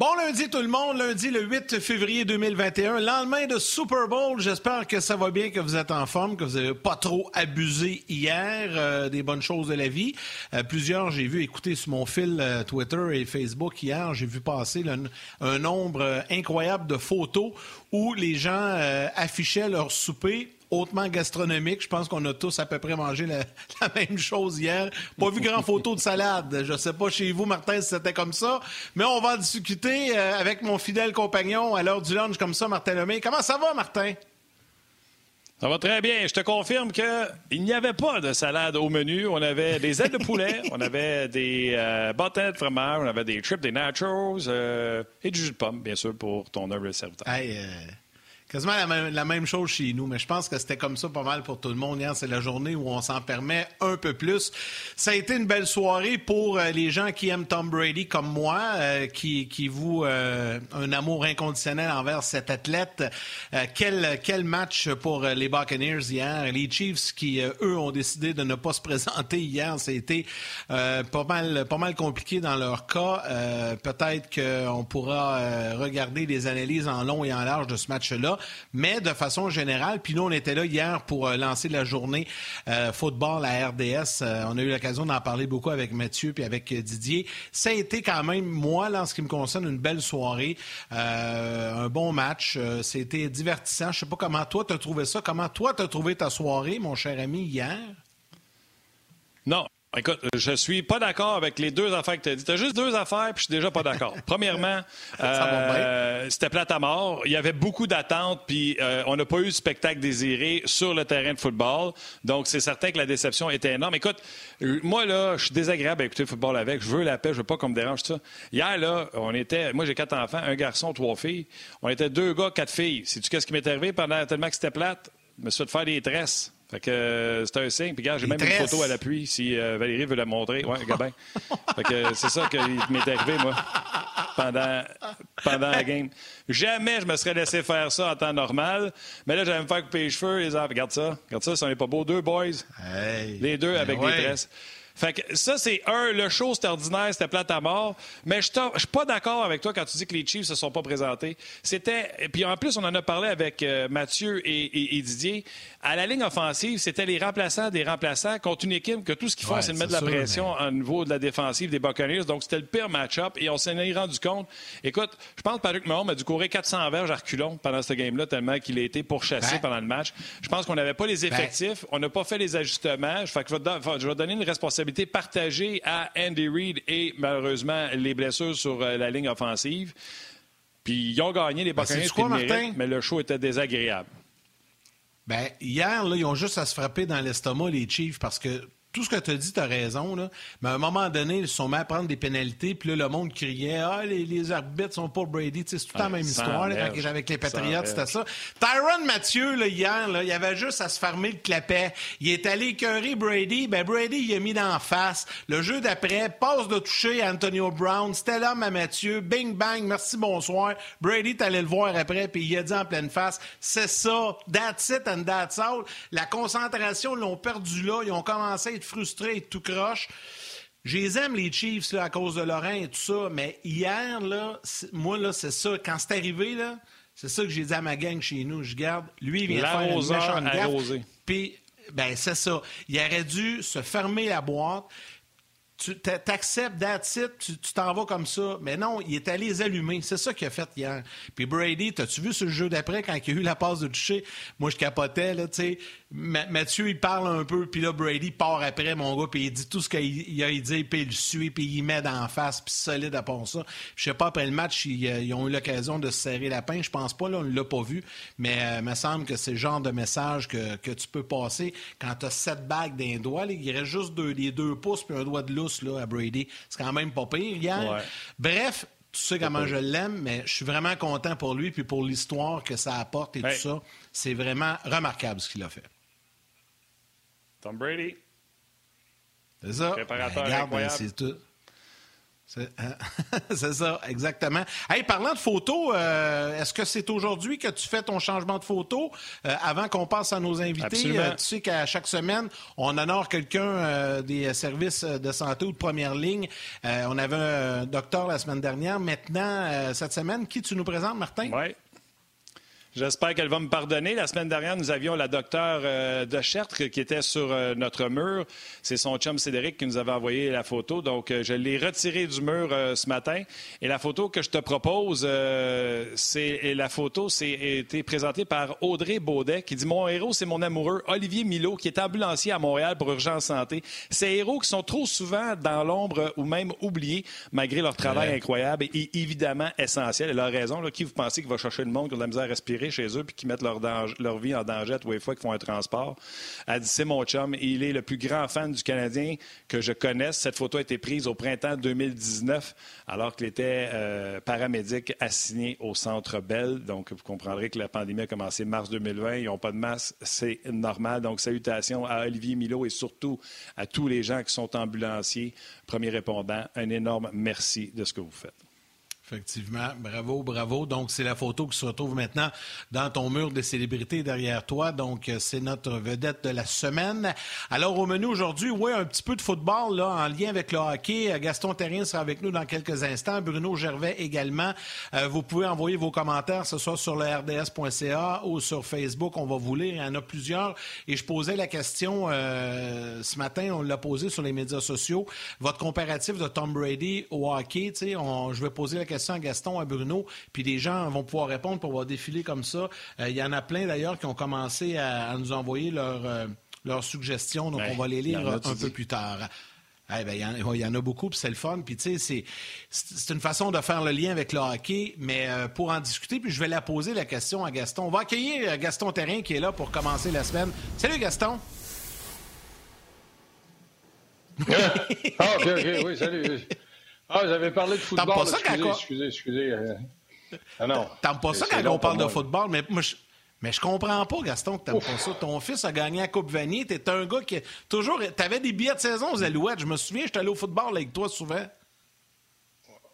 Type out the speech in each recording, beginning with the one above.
Bon lundi tout le monde, lundi le 8 février 2021, lendemain de Super Bowl. J'espère que ça va bien, que vous êtes en forme, que vous n'avez pas trop abusé hier euh, des bonnes choses de la vie. Euh, plusieurs, j'ai vu écouter sur mon fil euh, Twitter et Facebook hier, j'ai vu passer un nombre incroyable de photos où les gens affichaient leur souper hautement gastronomique. Je pense qu'on a tous à peu près mangé la, même chose hier. Pas vu grand photo de salade. Je sais pas chez vous, Martin, si c'était comme ça. Mais on va discuter euh, avec mon fidèle compagnon à l'heure du lunch comme ça, Martin Lemay. Comment ça va, Martin? Ça va très bien. Je te confirme qu'il n'y avait pas de salade au menu. On avait des ailes de poulet, on avait des euh, de fromage, on avait des chips, des nachos euh, et du jus de pomme, bien sûr, pour ton humble serviteur. Hey, euh, Quasiment la même, chose chez nous, mais je pense que c'était comme ça pas mal pour tout le monde. Hier, c'est la journée où on s'en permet un peu plus. Ça a été une belle soirée pour euh, les gens qui aiment Tom Brady comme moi, euh, qui, qui vouent euh, un amour inconditionnel envers cet athlète. quel, quel match pour les Buccaneers hier? Les Chiefs qui, eux, ont décidé de ne pas se présenter hier. C'était pas, mal, pas mal compliqué dans leur cas. Peut-être qu'on pourra regarder les analyses en long et en large de ce match-là. Mais de façon générale, puis nous, on était là hier pour euh, lancer la journée euh, football à RDS. Euh, on a eu l'occasion d'en parler beaucoup avec Mathieu puis avec Didier. Ça a été quand même, moi, là, en ce qui me concerne, une belle soirée, un bon match. C'était divertissant. Je sais pas comment toi, tu as trouvé ça. Comment toi, tu as trouvé ta soirée, mon cher ami, hier? Non, Écoute, je suis pas d'accord avec les deux affaires que tu as dit. Tu as juste deux affaires, puis je suis déjà pas d'accord. Premièrement, euh, c'était plate à mort. Il y avait beaucoup d'attentes, puis euh, on n'a pas eu de spectacle désiré sur le terrain de football. Donc, c'est certain que la déception était énorme. Écoute, moi, là, je suis désagréable à écouter le football avec. Je veux la paix, je veux pas qu'on me dérange ça. Hier, là, on était... Moi, j'ai quatre enfants, un garçon, trois filles. On était deux gars, quatre filles. Sais-tu qu'est-ce qui m'est arrivé pendant tellement que c'était plate? Je me suis fait faire des tresses. Fait que euh, c'est un signe. Puis regarde, j'ai même une photo à l'appui si euh, Valérie veut la montrer. Ouais, Gabin. fait que c'est ça qui m'est arrivé, moi, pendant, pendant la game. Jamais je me serais laissé faire ça en temps normal. Mais là, j'allais me faire couper les cheveux. Les enfants, regarde ça. Regarde ça, ça n'est pas beau. Deux boys. les deux ben avec des tresses. Fait que ça, c'est un, le show, c'était ordinaire, c'était plate à mort. Mais je suis pas d'accord avec toi quand tu dis que les Chiefs se sont pas présentés. C'était. Puis en plus, on en a parlé avec euh, Mathieu et, Didier. À la ligne offensive, c'était les remplaçants des remplaçants contre une équipe que tout ce qu'ils font, c'est de mettre de la pression au niveau de la défensive des Buccaneers. Donc, c'était le pire match-up et on s'en est rendu compte. Écoute, je pense que Patrick Mahomes a dû courir 400 verges à reculons pendant ce game-là, tellement qu'il a été pourchassé pendant le match. Je pense qu'on n'avait pas les effectifs, on n'a pas fait les ajustements. Fait que je vais donner une responsabilité partagée à Andy Reid et malheureusement les blessures sur euh, la ligne offensive. Puis ils ont gagné les ben, Buccaneers, mais le show était désagréable. Ben, hier, là, ils ont juste à se frapper dans l'estomac, les Chiefs, parce que tout ce que tu as dit, tu as raison. Là. Mais à un moment donné, ils se sont mis à prendre des pénalités. Puis là, le monde criait Ah, les, les arbitres sont pour Brady. c'est tout la même histoire. Là, quand avec les Patriots, c'était ça. Tyron Mathieu, là, hier, là, il avait juste à se fermer le clapet. Il est allé écœurer Brady. Ben, Brady, il a mis d'en face. Le jeu d'après, passe de toucher à Antonio Brown. C'était l'homme à Mathieu. Bing, bang, merci, bonsoir. Brady, t'allais le voir après. Puis il a dit en pleine face C'est ça. That's it and that's all. La concentration, l'ont perdu là. Ils ont commencé à frustré et tout croche. Je les aime, les Chiefs, à cause de Laurent et tout ça, mais hier, là, moi, là, c'est ça. Quand c'est arrivé, là, c'est ça que j'ai dit à ma gang chez nous. Je garde, lui, il vient de faire une méchante. Puis, ben, c'est ça. Il aurait dû se fermer la boîte tu t'acceptes, that's it, tu t'en vas comme ça. Mais non, il est allé les allumer. C'est ça qu'il a fait hier. Puis Brady, t'as-tu vu ce jeu d'après quand il a eu la passe de toucher? Moi, je capotais, là, tu sais. Mathieu, il parle un peu, puis là, Brady part après, mon gars, puis il dit tout ce qu'il a dit, puis il le suit, puis il met d'en face, puis solide à ça. Je sais pas, après le match, ils, ont eu l'occasion de se serrer la pince. Je pense pas, là, on l'a pas vu, mais euh, il me semble que c'est le genre de message que, tu peux passer quand tu as sept bagues d'un doigt. il reste juste deux, les deux pouces, puis un doigt de lousse là, à Brady. C'est quand même pas pire hier. Bref, tu sais comment je l'aime, mais je suis vraiment content pour lui, puis pour l'histoire que ça apporte et tout ça. C'est vraiment remarquable ce qu'il a fait. Tom Brady. C'est ça. Préparateur ben, incroyable. C'est tout. C'est ça, exactement. Hey, parlant de photos, euh, est-ce que c'est aujourd'hui que tu fais ton changement de photo euh, avant qu'on passe à nos invités? Euh, tu sais qu'à chaque semaine, on honore quelqu'un des services de santé ou de première ligne. on avait un docteur la semaine dernière. Maintenant, cette semaine, qui tu nous présentes, Martin? Oui. J'espère qu'elle va me pardonner. La semaine dernière, nous avions la docteure euh, de Chertre qui était sur euh, notre mur. C'est son chum Cédric qui nous avait envoyé la photo. Donc, euh, je l'ai retirée du mur ce matin. Et la photo que je te propose, c'est la photo c'est été présentée par Audrey Baudet qui dit Mon héros, c'est mon amoureux Olivier Milo qui est ambulancier à Montréal pour Urgence Santé. Ces héros qui sont trop souvent dans l'ombre ou même oubliés malgré leur travail incroyable et évidemment essentiel. Elle a raison. Là, qui vous pensez qui va chercher le monde qui a de la misère à respirer? Chez eux puis qui mettent leur, vie en danger à tous les fois qu'ils font un transport. Elle C'est mon chum. Il est le plus grand fan du Canadien que je connaisse. Cette photo a été prise au printemps 2019 alors qu'il était euh, paramédic assigné au Centre Bell. Donc, vous comprendrez que la pandémie a commencé mars 2020. Ils n'ont pas de masse. C'est normal. Donc, salutations à Olivier Milo et surtout à tous les gens qui sont ambulanciers, premiers répondants. Un énorme merci de ce que vous faites. Effectivement. Bravo, bravo. Donc, c'est la photo qui se retrouve maintenant dans ton mur des célébrités derrière toi. Donc, euh, c'est notre vedette de la semaine. Alors, au menu aujourd'hui, oui, un petit peu de football là, en lien avec le hockey. Euh, Gaston Terrien sera avec nous dans quelques instants. Bruno Gervais également. Euh, vous pouvez envoyer vos commentaires, ce soit sur le rds.ca ou sur Facebook. On va vous lire. Il y en a plusieurs. Et je posais la question ce matin, on l'a posé sur les médias sociaux. Votre comparatif de Tom Brady au hockey, sais, je vais poser la question à Gaston, à Bruno, puis des gens vont pouvoir répondre pour pouvoir défiler comme ça. Euh, il y en a plein d'ailleurs qui ont commencé à, nous envoyer euh, leurs suggestions, donc on va les lire un peu plus tard. Eh ben, il y, en a beaucoup, puis c'est le fun. Puis, tu sais, c'est une façon de faire le lien avec le hockey, mais euh, pour en discuter, puis je vais la poser la question à Gaston. On va accueillir Gaston Terrien qui est là pour commencer la semaine. Salut, Gaston! ah, ok, ok, oui, salut. Ah, j'avais parlé de football. Pas ça excusez, quand... excusez, excusez, euh. Ah non. T'aimes pas ça quand on parle de football, mais moi, je... Mais je comprends pas, Gaston, que t'aimes pas ça. Ton fils a gagné la Coupe Vanier. T'es un gars qui. Toujours. T'avais des billets de saison aux Alouettes. Je me souviens, j'étais allé au football avec toi souvent.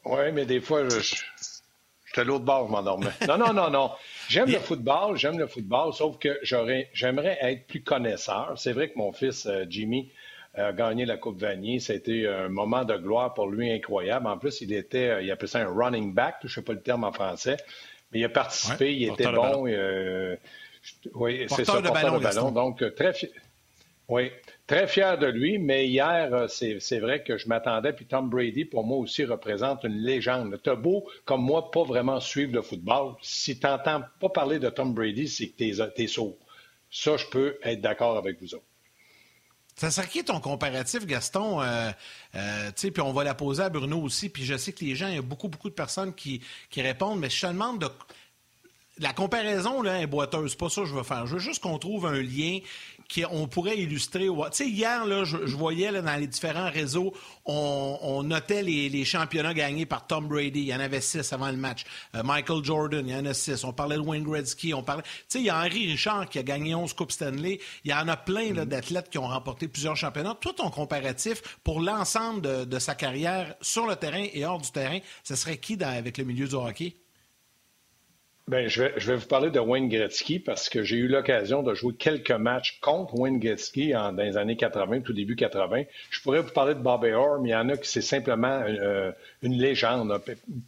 Oui, mais des fois, je. J'étais à l'autre bord, je m'endormais. Non, non, non, non. J'aime le football, j'aime le football, sauf que j'aimerais être plus connaisseur. C'est vrai que mon fils, euh, Jimmy, a gagné la Coupe Vanier. Ça a été un moment de gloire pour lui incroyable. En plus, il était, euh, il appelait ça un running back, je ne sais pas le terme en français, mais il a participé, il était bon. Euh, oui, c'est ça, porteur de ballon. Donc, euh, très fier. Oui, très fier de lui, mais hier, c'est vrai que je m'attendais, puis Tom Brady, pour moi aussi, représente une légende. T'as beau, comme moi, pas vraiment suivre le football. Si tu n'entends pas parler de Tom Brady, c'est que tu es, sourd. Ça, je peux être d'accord avec vous autres. Ça serait qui ton comparatif, Gaston? Euh, euh, puis on va la poser à Bruno aussi. Puis je sais que les gens, il y a beaucoup, beaucoup de personnes qui, qui répondent, mais je te demande de la comparaison là, est boiteuse, pas ça que je veux faire. Je veux juste qu'on trouve un lien qu'on pourrait illustrer. Tu sais, hier, là, je, voyais là, dans les différents réseaux, on, notait les, championnats gagnés par Tom Brady. Il y en avait six avant le match. Euh, Michael Jordan, il y en a six. On parlait de Wayne Gretzky. On parlait... Tu sais, il y a Henri Richard qui a gagné 11 Coupes Stanley. Il y en a plein mm-hmm. d'athlètes qui ont remporté plusieurs championnats. Toi, ton comparatif pour l'ensemble de, de, sa carrière sur le terrain et hors du terrain, ce serait qui dans, avec le milieu du hockey? Bien, je vais, vous parler de Wayne Gretzky parce que j'ai eu l'occasion de jouer quelques matchs contre Wayne Gretzky en, dans les années 80, tout début 80. Je pourrais vous parler de Bobby Orr, mais il y en a qui c'est simplement euh, une légende.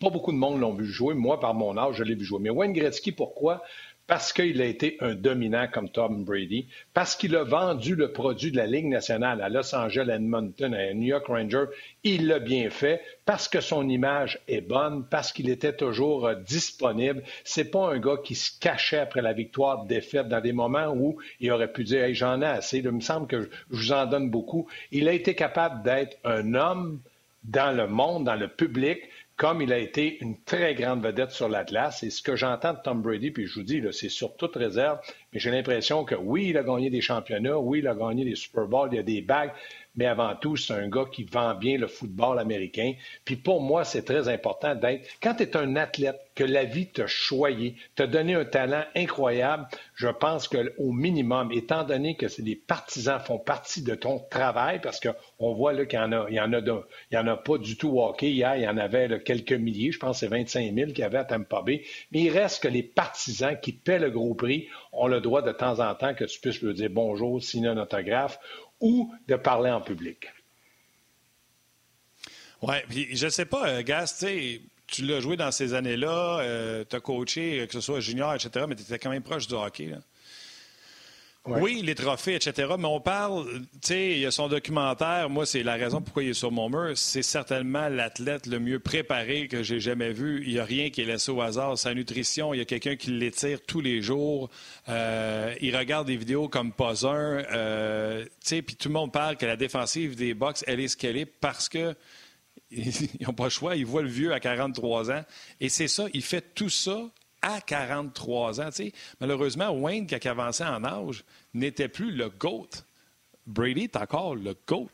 Pas beaucoup de monde l'ont vu jouer. Moi, par mon âge, je l'ai vu jouer. Mais Wayne Gretzky, pourquoi? Parce qu'il a été un dominant comme Tom Brady, parce qu'il a vendu le produit de la Ligue nationale à Los Angeles, Edmonton, à New York Rangers, il l'a bien fait, parce que son image est bonne, parce qu'il était toujours euh, disponible. C'est pas un gars qui se cachait après la victoire, défaite, dans des moments où il aurait pu dire hey, j'en ai assez. Il me semble que je vous en donne beaucoup. Il a été capable d'être un homme dans le monde, dans le public, comme il a été une très grande vedette sur l'Atlas. Et ce que j'entends de Tom Brady, puis je vous dis, c'est sur toute réserve, mais j'ai l'impression que oui, il a gagné des championnats, oui, il a gagné des Super Bowls, il y a des bagues, mais avant tout, c'est un gars qui vend bien le football américain. Puis pour moi, c'est très important d'être, quand tu es un athlète, que la vie t'a choyé, t'a donné un talent incroyable, je pense qu'au minimum, étant donné que les partisans font partie de ton travail, parce qu'on voit qu'il y en a, y en a, pas du tout hockey. Hier, il y en avait quelques milliers, je pense que c'est 25 000 qu'il y avait à Tampa Bay, mais il reste que les partisans qui paient le gros prix ont le droit de temps en temps que tu puisses leur dire bonjour, signer un autographe ou de parler en public. Oui, puis je sais pas, euh, Gas, tu l'as joué dans ces années-là, euh, tu as coaché, que ce soit junior, etc., mais tu étais quand même proche du hockey. Là. Oui, les trophées, etc. Mais on parle, tu sais, il y a son documentaire. Moi, c'est la raison pourquoi il est sur mon mur. C'est certainement l'athlète le mieux préparé que j'ai jamais vu. Il n'y a rien qui est laissé au hasard. Sa nutrition, il y a quelqu'un qui l'étire tous les jours. Euh, il regarde des vidéos comme pas un. Euh, tu sais, puis tout le monde parle que la défensive des Bucks, elle est ce qu'elle est parce que ils n'ont pas le choix. Ils voient le vieux à 43 ans. Et c'est ça, il fait tout ça à 43 ans. Malheureusement, Wayne, qui a avancé en âge, n'était plus le GOAT. Brady est encore le GOAT.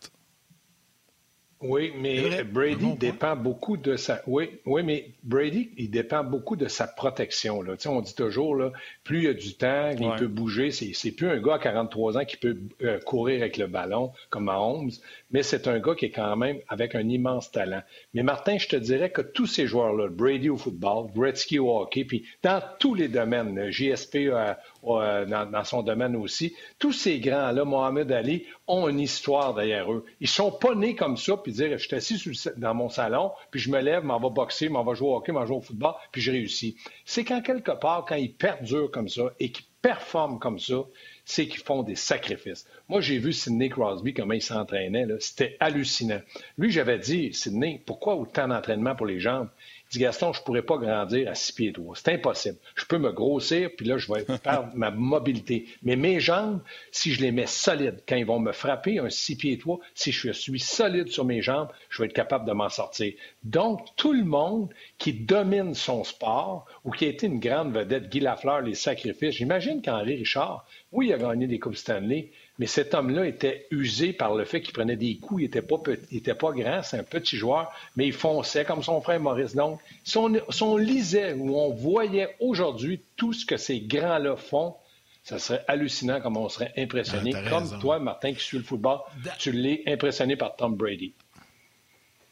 Oui, mais Brady dépend beaucoup de sa. Oui, oui, mais Brady, il dépend beaucoup de sa protection. Là. on dit toujours, là, plus il y a du temps, il peut bouger. C'est plus un gars à 43 ans qui peut euh, courir avec le ballon comme à Holmes, mais c'est un gars qui est quand même avec un immense talent. Mais Martin, je te dirais que tous ces joueurs-là, Brady au football, Gretzky au hockey, puis dans tous les domaines, JSP euh, euh, dans, son domaine aussi, tous ces grands-là, Mohamed Ali, ont une histoire derrière eux. Ils sont pas nés comme ça, puis dire, je suis assis dans mon salon, puis je me lève, m'en va boxer, m'en va jouer au hockey, m'en va jouer au football, puis je réussis. C'est quand quelque part, quand ils perdurent comme ça et qu'ils performent comme ça, c'est qu'ils font des sacrifices. Moi, j'ai vu Sidney Crosby, comment il s'entraînait. C'était hallucinant. Lui, j'avais dit, Sidney, pourquoi autant d'entraînement pour les jambes? dit Gaston, je ne pourrais pas grandir à six pieds trois. C'est impossible. Je peux me grossir, puis là, je vais perdre ma mobilité. Mais mes jambes, si je les mets solides, quand ils vont me frapper un six pieds trois, si je suis solide sur mes jambes, je vais être capable de m'en sortir. Donc, tout le monde qui domine son sport ou qui a été une grande vedette, Guy Lafleur, les sacrifices, j'imagine qu'Henri Richard, oui, il a gagné des Coupes Stanley, mais cet homme-là était usé par le fait qu'il prenait des coups. Il n'était pas, était pas grand, c'est un petit joueur, mais il fonçait comme son frère Maurice. Donc, si on, lisait ou on voyait aujourd'hui tout ce que ces grands-là font, ça serait hallucinant comme on serait impressionné. Ah, comme toi, Martin, qui suit le football, tu l'es impressionné par Tom Brady.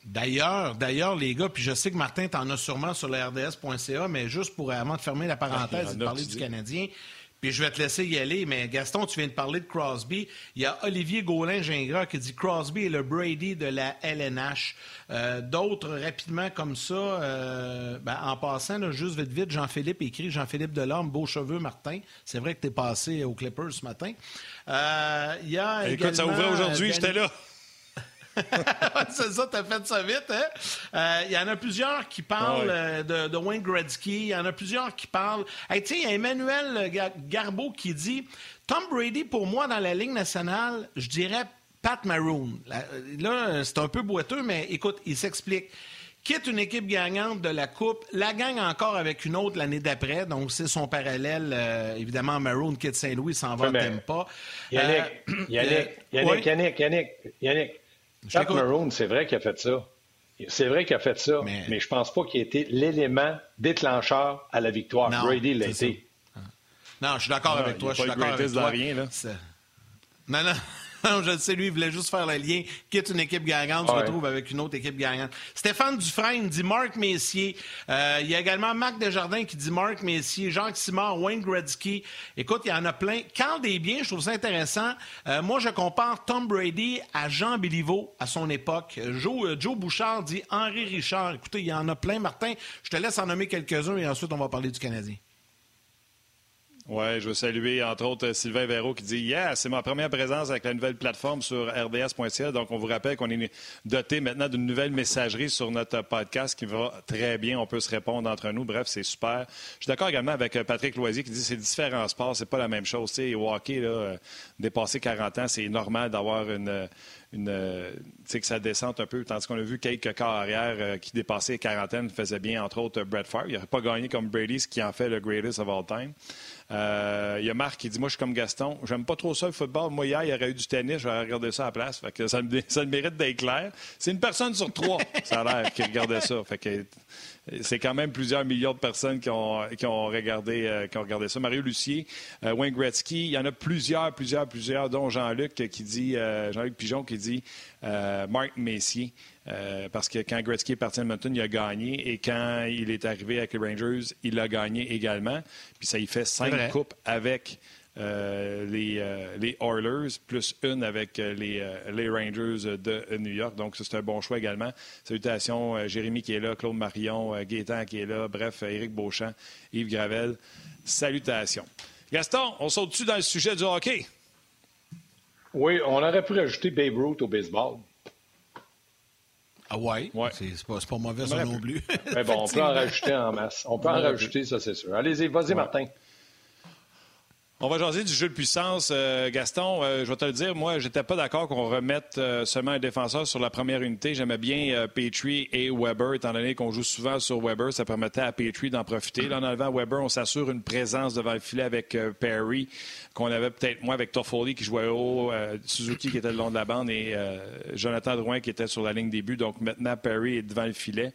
D'ailleurs, d'ailleurs, les gars, puis je sais que Martin, t'en as sûrement sur le RDS.ca, mais juste pour avant de fermer la parenthèse ah, et de parler du Canadien, puis je vais te laisser y aller, mais Gaston, tu viens de parler de Crosby. Il y a Olivier Gaulin-Gingras qui dit Crosby est le Brady de la LNH. Euh, d'autres, rapidement comme ça, euh, ben, en passant, juste vite vite, Jean-Philippe écrit Jean-Philippe Delorme, beau cheveux, Martin. C'est vrai que tu es passé au Clippers ce matin. Euh, il y a Écoute, ça ouvrait aujourd'hui, j'étais là. c'est ça, t'as fait ça vite, hein? Il euh, y en a plusieurs qui parlent euh, de, Wayne Gretzky. Il y en a plusieurs qui parlent. Hey, il y a Emmanuel Garbeau qui dit Tom Brady, pour moi, dans la Ligue nationale, je dirais Pat Maroon. Là, c'est un peu boiteux, mais écoute, il s'explique quitte une équipe gagnante de la Coupe, la gagne encore avec une autre l'année d'après. Donc, c'est son parallèle. Euh, évidemment, Maroon quitte Saint-Louis, s'en va, t'aime pas. Yannick, Yannick, Yannick, Yannick, Yannick, Yannick, Pat Maroon, c'est vrai qu'il a fait ça. C'est vrai qu'il a fait ça, mais, mais je pense pas qu'il ait été l'élément déclencheur à la victoire. Brady l'a été. Non, je suis d'accord avec toi. Je suis d'accord avec toi. Rien, là. Non, non. je le sais, lui, il voulait juste faire le lien. Quitte une équipe gagnante, se retrouve avec une autre équipe gagnante. Stéphane Dufresne dit Marc Messier. Euh, il y a également Marc Desjardins qui dit Marc Messier, Jacques Simard, Wayne Gretzky. Écoute, il y en a plein. Quand des biens, je trouve ça intéressant. Euh, moi, je compare Tom Brady à Jean Béliveau à son époque. Joe, euh, Joe Bouchard dit Henri Richard. Écoutez, il y en a plein, Martin. Je te laisse en nommer quelques-uns et ensuite, on va parler du Canadien. Oui, je veux saluer entre autres Sylvain Véraud qui dit Yeah, c'est ma première présence avec la nouvelle plateforme sur rds.ca. Donc, on vous rappelle qu'on est doté maintenant d'une nouvelle messagerie sur notre podcast qui va très bien. On peut se répondre entre nous. Bref, c'est super. Je suis d'accord également avec euh, Patrick Loisier qui dit c'est différents sports, c'est pas la même chose. Tu sais, au hockey, là, euh, dépasser 40 ans, c'est normal d'avoir une une, que ça descente un peu, tandis qu'on a vu quelques cas arrière qui dépassaient quarantaine faisaient bien, entre autres Brett Favre. Il n'aurait pas gagné comme Brady, ce qui en fait le greatest of all time. Il y a Marc qui dit Moi, je suis comme Gaston. J'aime pas trop ça, le football. Moi, hier, il y aurait eu du tennis. J'aurais regardé ça à la place. Fait que ça, me, ça mérite d'être clair. C'est une personne sur trois, ça a l'air, qui regardait ça. Fait que c'est quand même plusieurs millions de personnes qui ont, qui ont, regardé, euh, qui ont regardé ça. Mario Lucier, euh, Wayne Gretzky, il y en a plusieurs, plusieurs, plusieurs, dont Jean-Luc qui dit, euh, Jean-Luc Pigeon qui dit Mark Messier. parce que quand Gretzky est parti à Edmonton, il a gagné. Et quand il est arrivé avec les Rangers, il a gagné également. Puis ça y fait cinq coupes avec euh, les, euh, les, Oilers, plus une avec euh, les, les, Rangers de New York. Donc, c'est un bon choix également. Salutations, Jérémy qui est là, Claude Marion, Gaétan qui est là, bref, Éric Beauchamp, Yves Gravel. Salutations. Gaston, on saute dessus dans le sujet du hockey? Oui, on aurait pu rajouter Babe Ruth au baseball. Ah ouais, ouais. c'est pas, pas, mauvais ça non plus. Mais bon, on peut en rajouter en masse. On peut en rajouter, ça c'est sûr. Allez-y, vas-y Martin. On va jaser du jeu de puissance. Euh, Gaston, euh, je vais te le dire, moi, j'étais pas d'accord qu'on remette euh, seulement un défenseur sur la première unité. J'aimais bien Petrie et Weber, étant donné qu'on joue souvent sur Weber. Ça permettait à Petrie d'en profiter. Là, en enlevant Weber, on s'assure une présence devant le filet avec Perry, qu'on avait peut-être moins avec Toffoli qui jouait haut, Suzuki qui était le long de la bande et Jonathan Drouin qui était sur la ligne début. Donc maintenant, Perry est devant le filet.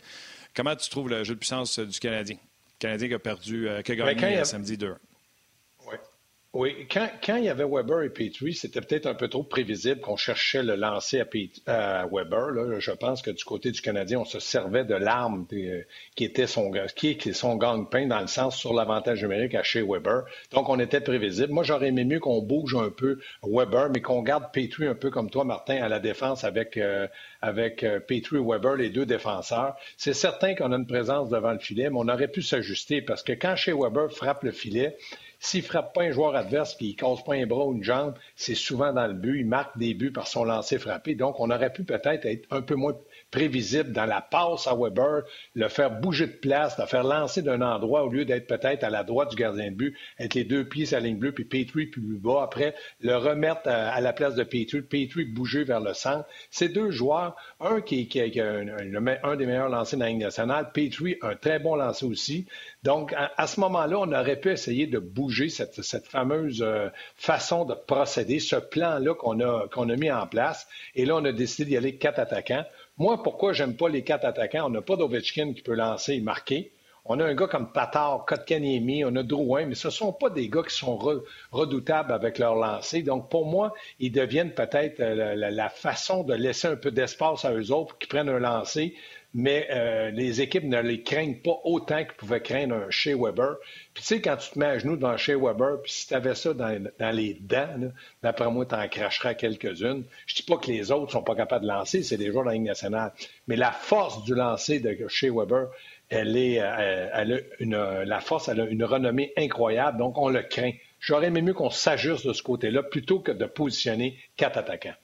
Comment tu trouves le jeu de puissance du Canadien? Le Canadien qui a perdu, qui a ben, gagné samedi 2 oui, quand, quand, il y avait Weber et Petrie, c'était peut-être un peu trop prévisible qu'on cherchait le lancer à, Weber. Là. Je pense que du côté du Canadien, on se servait de l'arme euh, qui était son, qui est son gang-pain dans le sens sur l'avantage numérique à chez Weber. Donc, on était prévisible. Moi, j'aurais aimé mieux qu'on bouge un peu Weber, mais qu'on garde Petrie un peu comme toi, Martin, à la défense avec, euh, avec euh, Petrie et Weber, les deux défenseurs. C'est certain qu'on a une présence devant le filet, mais on aurait pu s'ajuster parce que quand chez Weber frappe le filet, s'il ne frappe pas un joueur adverse et il ne casse pas un bras ou une jambe, c'est souvent dans le but. Il marque des buts par son lancer frappé. Donc, on aurait pu peut-être être un peu moins prévisible dans la passe à Weber, le faire bouger de place, le faire lancer d'un endroit au lieu d'être peut-être à la droite du gardien de but, être les deux pieds sur la ligne bleue, puis Petrie plus bas. Après, le remettre à, la place de Petrie, Petrie bouger vers le centre. Ces deux joueurs, un qui, a un, des meilleurs lancers dans la Ligue nationale, Petrie, un très bon lancer aussi. Donc, à, ce moment-là, on aurait pu essayer de bouger cette, fameuse euh, façon de procéder, ce plan-là qu'on a, mis en place. Et là, on a décidé d'y aller quatre attaquants. Moi, pourquoi j'aime pas les quatre attaquants? On n'a pas d'Ovechkin qui peut lancer et marquer. On a un gars comme Tatar, Kotkaniemi, on a Drouin, mais ce ne sont pas des gars qui sont redoutables avec leur lancer. Donc, pour moi, ils deviennent peut-être euh, la, façon de laisser un peu d'espace à eux autres qu'ils prennent un lancer mais euh, les équipes ne les craignent pas autant qu'ils pouvaient craindre un Shea Weber. Puis tu sais, quand tu te mets à genoux dans Shea Weber, puis si tu avais ça dans, les dents, d'après moi, tu en cracheras quelques-unes. Je dis pas que les autres sont pas capables de lancer, c'est des joueurs de la Ligue nationale. Mais la force du lancer de Shea Weber, elle est, euh, elle a une, la force, elle a une renommée incroyable, donc on le craint. J'aurais aimé mieux qu'on s'ajuste de ce côté-là plutôt que de positionner quatre attaquants.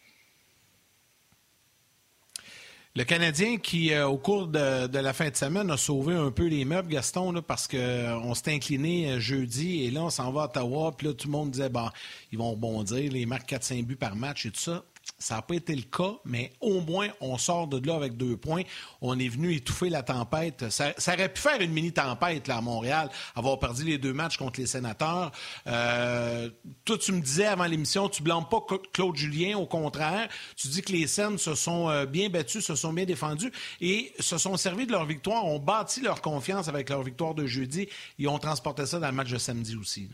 Le Canadien qui, euh, au cours de, la fin de semaine, a sauvé un peu les meubles, Gaston, là, parce qu'on euh, s'est incliné euh, jeudi et là, on s'en va à Ottawa. Puis là, tout le monde disait, bon, ils vont rebondir, les marques 4-5 buts par match et tout ça. Ça n'a pas été le cas, mais au moins, on sort de là avec deux points. On est venu étouffer la tempête. Ça, aurait pu faire une mini-tempête là, à Montréal, avoir perdu les deux matchs contre les sénateurs. Euh, toi, tu me disais avant l'émission, tu blâmes pas Claude Julien, au contraire. Tu dis que les scènes se sont euh, bien battues, se sont bien défendues et se sont servis de leur victoire, ont bâti leur confiance avec leur victoire de jeudi et ont transporté ça dans le match de samedi aussi.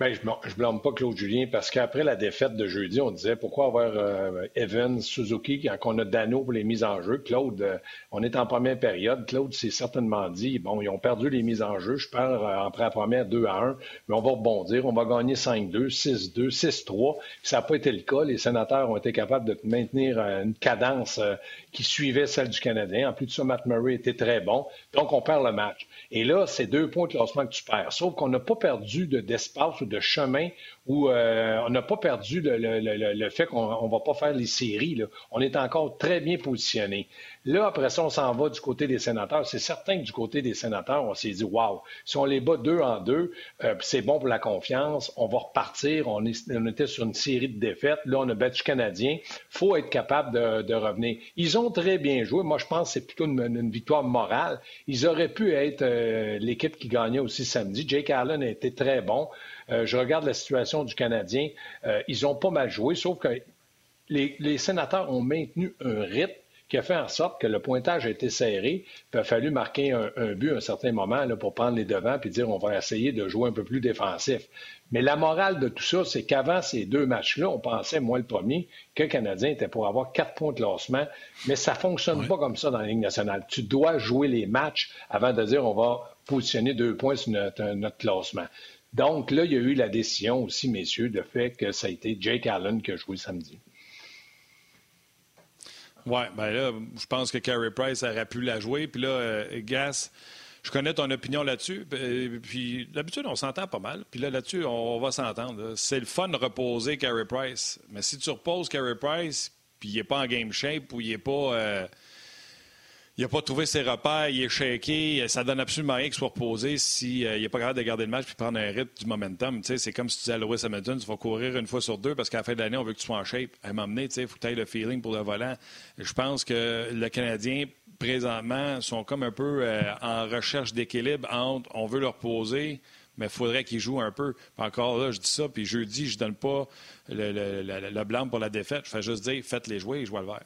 Bien, je ne blâme pas Claude Julien parce qu'après la défaite de jeudi, on disait pourquoi avoir euh, Evans, Suzuki quand on a Dano pour les mises en jeu? Claude, euh, on est en première période. Claude s'est certainement dit bon, ils ont perdu les mises en jeu. Je perds euh, la première 2 à 1, mais on va rebondir. On va gagner 5-2, 6-2, 6-3. Ça n'a pas été le cas. Les sénateurs ont été capables de maintenir une cadence qui suivait celle du Canadien. En plus de ça, Matt Murray était très bon. Donc, on perd le match. Et là, c'est deux points de classement que tu perds. Sauf qu'on n'a pas perdu d'espace ou de chemin où euh, on n'a pas perdu le, fait qu'on ne va pas faire les séries. On est encore très bien positionné. Là, après ça, on s'en va du côté des sénateurs. C'est certain que du côté des sénateurs, on s'est dit, waouh, si on les bat deux en deux, euh, c'est bon pour la confiance, on va repartir. On, était sur une série de défaites. Là, on a battu Canadien. Faut être capable de, revenir. Ils ont très bien joué. Moi, je pense que c'est plutôt une, victoire morale. Ils auraient pu être euh, l'équipe qui gagnait aussi samedi. Jake Allen a été très bon. Euh, je regarde la situation du Canadien. Euh, ils ont pas mal joué, sauf que les, sénateurs ont maintenu un rythme qui a fait en sorte que le pointage a été serré. Il a fallu marquer un, but à un certain moment là, pour prendre les devants et dire on va essayer de jouer un peu plus défensif. Mais la morale de tout ça, c'est qu'avant ces deux matchs-là, on pensait, moi le premier, que le Canadien était pour avoir quatre points de classement. Mais ça ne fonctionne pas comme ça dans la Ligue nationale. Tu dois jouer les matchs avant de dire on va positionner deux points sur notre classement. Donc là, il y a eu la décision aussi, messieurs, de fait que ça a été Jake Allen qui a joué samedi. Oui, bien là, je pense que Carey Price aurait pu la jouer. Puis là, euh, Gas, je connais ton opinion là-dessus. Puis d'habitude, on s'entend pas mal. Puis là, là-dessus, on, va s'entendre. C'est le fun de reposer Carey Price. Mais si tu reposes Carey Price, puis il n'est pas en game shape ou il n'est pas. Euh, il n'a pas trouvé ses repères, il est shaké, ça donne absolument rien qu'il soit reposé s'il n'est pas capable de garder le match et prendre un rythme du momentum. C'est comme si tu disais à Lewis Hamilton, tu vas courir une fois sur deux parce qu'à la fin de l'année, on veut que tu sois en shape. À m'emmener, il faut que tu aies le feeling pour le volant. Je pense que le Canadien, présentement, sont comme un peu euh, en recherche d'équilibre entre on veut le reposer, mais il faudrait qu'il joue un peu. encore là, je dis ça, puis jeudi, je ne donne pas le, blanc pour la défaite. Je fais juste dire, faites-les jouer et vois le vert.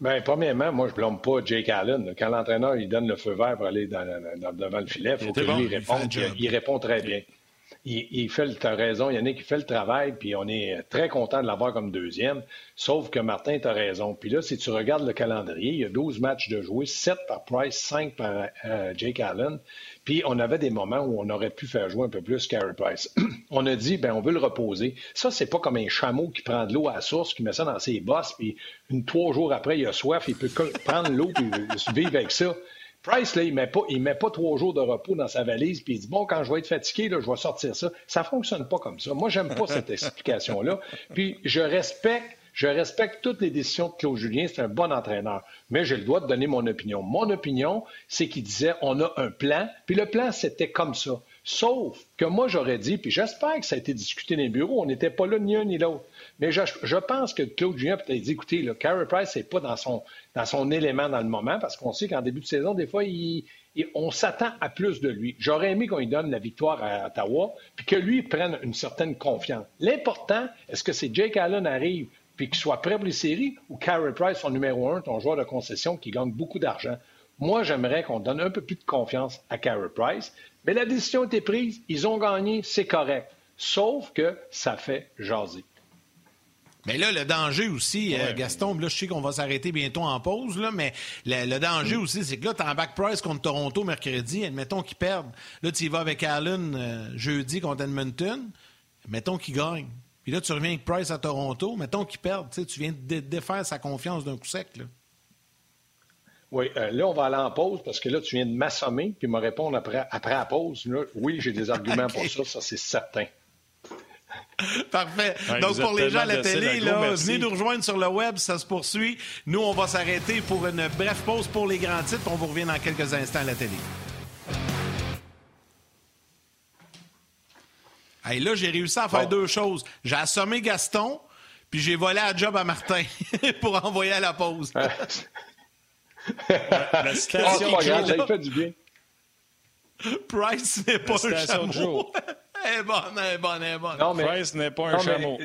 Bien, premièrement, moi, je ne blâme pas Jake Allen. Quand l'entraîneur il donne le feu vert pour aller devant le filet, il faut que lui réponde. Il, répond très bien. Il, fait, tu as raison, Yannick, il fait le travail, puis on est très content de l'avoir comme deuxième. Sauf que Martin, tu as raison. Puis là, si tu regardes le calendrier, il y a 12 matchs de jouer, 7 par Price, 5 par euh, Jake Allen. Puis on avait des moments où on aurait pu faire jouer un peu plus Carey Price. on a dit, ben on veut le reposer. Ça, c'est pas comme un chameau qui prend de l'eau à la source, qui met ça dans ses bosses, puis trois jours après, il a soif, il peut prendre l'eau et vivre avec ça. Price, là, il met, pas, met pas trois jours de repos dans sa valise, puis il dit, bon, quand je vais être fatigué, là, je vais sortir ça. Ça ne fonctionne pas comme ça. Moi, j'aime pas cette explication-là. Puis je respecte je respecte toutes les décisions de Claude Julien, c'est un bon entraîneur, mais j'ai le droit de donner mon opinion. Mon opinion, c'est qu'il disait on a un plan, puis le plan, c'était comme ça. Sauf que moi, j'aurais dit, puis j'espère que ça a été discuté dans les bureaux, on n'était pas là ni un ni l'autre. Mais je, pense que Claude Julien peut-être dit écoutez, là, Carey Price n'est pas dans son, dans son élément dans le moment, parce qu'on sait qu'en début de saison, des fois, on s'attend à plus de lui. J'aurais aimé qu'on lui donne la victoire à Ottawa, puis que lui prenne une certaine confiance. L'important, est-ce que c'est Jake Allen arrive? Puis qu'il soit prêt pour les séries, ou Carey Price, son numéro un, ton joueur de concession qui gagne beaucoup d'argent. Moi, j'aimerais qu'on donne un peu plus de confiance à Carey Price, mais la décision a été prise, ils ont gagné, c'est correct. Sauf que ça fait jaser. Mais là, le danger aussi, euh, Gaston, là, je sais qu'on va s'arrêter bientôt en pause, là, mais le, danger mm. aussi, c'est que là, tu en back price contre Toronto mercredi, admettons qu'ils perdent. Là, tu y vas avec Allen euh, jeudi contre Edmonton, mettons qu'ils gagnent. Puis là, tu reviens avec Price à Toronto. Mettons qu'il perd. Tu viens de défaire sa confiance d'un coup sec. Là. Oui, euh, là, on va aller en pause parce que là, tu viens de m'assommer puis me répondre après, après la pause. oui, j'ai des arguments pour ça, ça c'est certain. Parfait. Donc, pour les gens à la télé, là, venez nous rejoindre sur le web, ça se poursuit. Nous, on va s'arrêter pour une brève pause pour les grands titres. On vous revient dans quelques instants à la télé. Et là, j'ai réussi à faire deux choses. J'ai assommé Gaston, puis j'ai volé à job à Martin pour envoyer à la pause. la situation oh, fait du bien. Price n'est pas un chameau. Elle est bonne, elle est bonne, elle est bonne. Non, mais, Price n'est pas un chameau.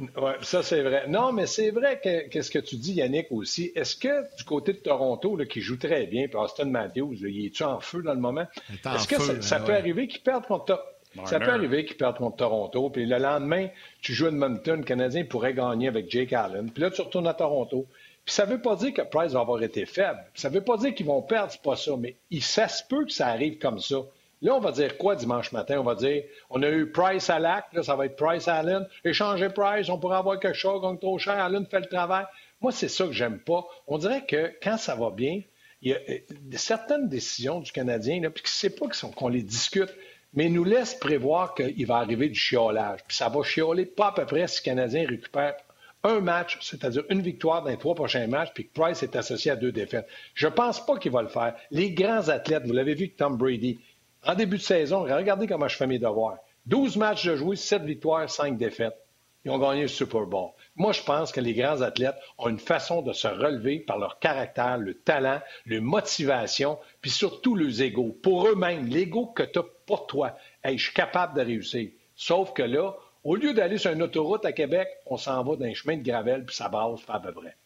Oui, ça c'est vrai. Non, mais c'est vrai que qu'est-ce que tu dis, Yannick, aussi? Est-ce que du côté de Toronto, là, qui joue très bien, puis Austin Matthews, il est-tu en feu dans le moment? Est-ce que ça, peut arriver qu'il perde contre ça peut arriver qu'ils perdent contre Toronto, puis le lendemain, tu joues Edmonton, le Canadien pourrait gagner avec Jake Allen, puis là, tu retournes à Toronto. Puis ça ne veut pas dire que Price va avoir été faible. Ça ne veut pas dire qu'ils vont perdre, c'est pas ça, mais il, ça se peut que ça arrive comme ça. Là, on va dire quoi dimanche matin? On va dire, on a eu Price à l'acte, là, ça va être Price Allen. Échanger Price, on pourrait avoir quelque chose, gagne trop cher, Allen fait le travail. Moi, c'est ça que j'aime pas. On dirait que quand ça va bien, il y a euh, certaines décisions du Canadien, là, puis c'est pas qu'on les discute. Mais nous laisse prévoir qu'il va arriver du chiolage. Puis ça va chioler pas à peu près si le Canadien récupère un match, c'est-à-dire une victoire dans les trois prochains matchs, puis que Price est associé à deux défaites. Je ne pense pas qu'il va le faire. Les grands athlètes, vous l'avez vu avec Tom Brady, en début de saison, regardez comment je fais mes devoirs. 12 matchs de jouer, 7 victoires, 5 défaites. Ils ont gagné le Super Bowl. Moi, je pense que les grands athlètes ont une façon de se relever par leur caractère, le talent, leur motivation, puis surtout leurs égaux. Pour eux-mêmes, l'ego que tu as pour toi. Hey, je suis capable de réussir. Sauf que là, au lieu d'aller sur une autoroute à Québec, on s'en va dans un chemin de gravel, puis ça base à peu près.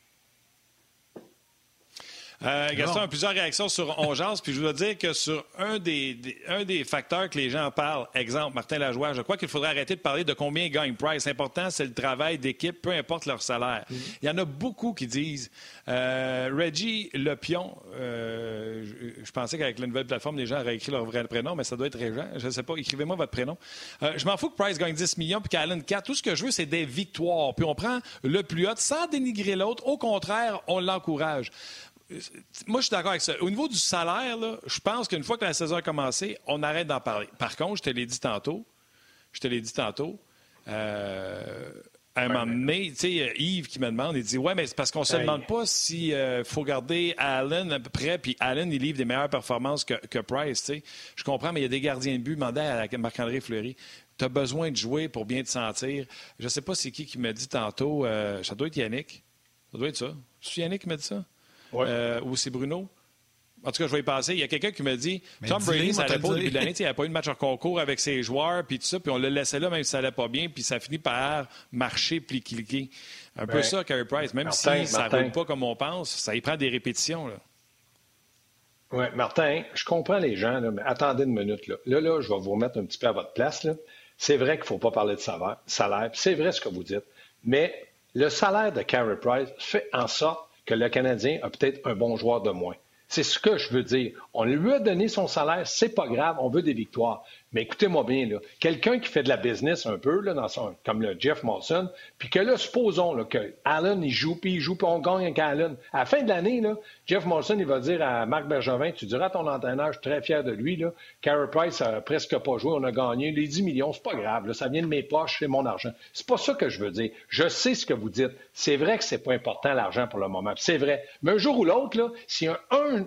Euh, Gaston a plusieurs réactions sur Ongeance, puis je dois dire que sur un des, un des facteurs que les gens parlent, exemple, Martin Lajoie, je crois qu'il faudrait arrêter de parler de combien gagne Price. L'important, c'est le travail d'équipe, peu importe leur salaire. Mm-hmm. Il y en a beaucoup qui disent euh, Reggie Lepion, euh, je, pensais qu'avec la nouvelle plateforme, les gens auraient écrit leur vrai prénom, mais ça doit être Régent. Je ne sais pas, écrivez-moi votre prénom. Euh, je m'en fous que Price gagne 10 millions puis qu'Allen 4. Tout ce que je veux, c'est des victoires. Puis on prend le plus haut sans dénigrer l'autre. Au contraire, on l'encourage moi, je suis d'accord avec ça. Au niveau du salaire, je pense qu'une fois que la saison a commencé, on arrête d'en parler. Par contre, je te l'ai dit tantôt, je te l'ai dit tantôt, euh, à un moment donné, tu sais, Yves qui me demande, il dit Ouais, mais c'est parce qu'on ne se demande pas s'il euh, faut garder Allen à peu près, puis Allen, il livre des meilleures performances que, Price, tu sais. Je comprends, mais il y a des gardiens de but, demandez à Marc-André Fleury. Tu as besoin de jouer pour bien te sentir. Je ne sais pas c'est qui qui m'a dit tantôt, euh, ça doit être Yannick. Ça doit être ça. C'est Yannick qui m'a dit ça? Euh, ou c'est Bruno. En tout cas, je vais y passer. Il y a quelqu'un qui me dit Tom Brady, ça n'allait pas au début de l'année. Il n'y avait pas eu de match en concours avec ses joueurs, puis tout ça, puis on le laissait là, même si ça n'allait pas bien, puis ça finit par marcher, puis cliquer. Un peu ça, Carey Price. Même si ça ne roule pas comme on pense, ça y prend des répétitions. Oui, Martin, je comprends les gens, mais attendez une minute. Là. là, là, je vais vous remettre un petit peu à votre place. C'est vrai qu'il ne faut pas parler de salaire. C'est vrai ce que vous dites. Mais le salaire de Carey Price fait en sorte que le Canadien a peut-être un bon joueur de moins. C'est ce que je veux dire. On lui a donné son salaire, c'est pas grave, on veut des victoires. Mais écoutez-moi bien, quelqu'un qui fait de la business un peu, là, comme le Jeff Molson, puis que là, supposons là, que Allen, il joue, puis il joue, puis on gagne avec Allen. À la fin de l'année, Jeff Molson, il va dire à Marc Bergevin, tu diras à ton entraîneur, je suis très fier de lui, là, Carey Price a presque pas joué, on a gagné. Les 10 millions, c'est pas grave, ça vient de mes poches, c'est mon argent. C'est pas ça que je veux dire. Je sais ce que vous dites. C'est vrai que c'est pas important, l'argent, pour le moment. C'est vrai. Mais un jour ou l'autre, si un,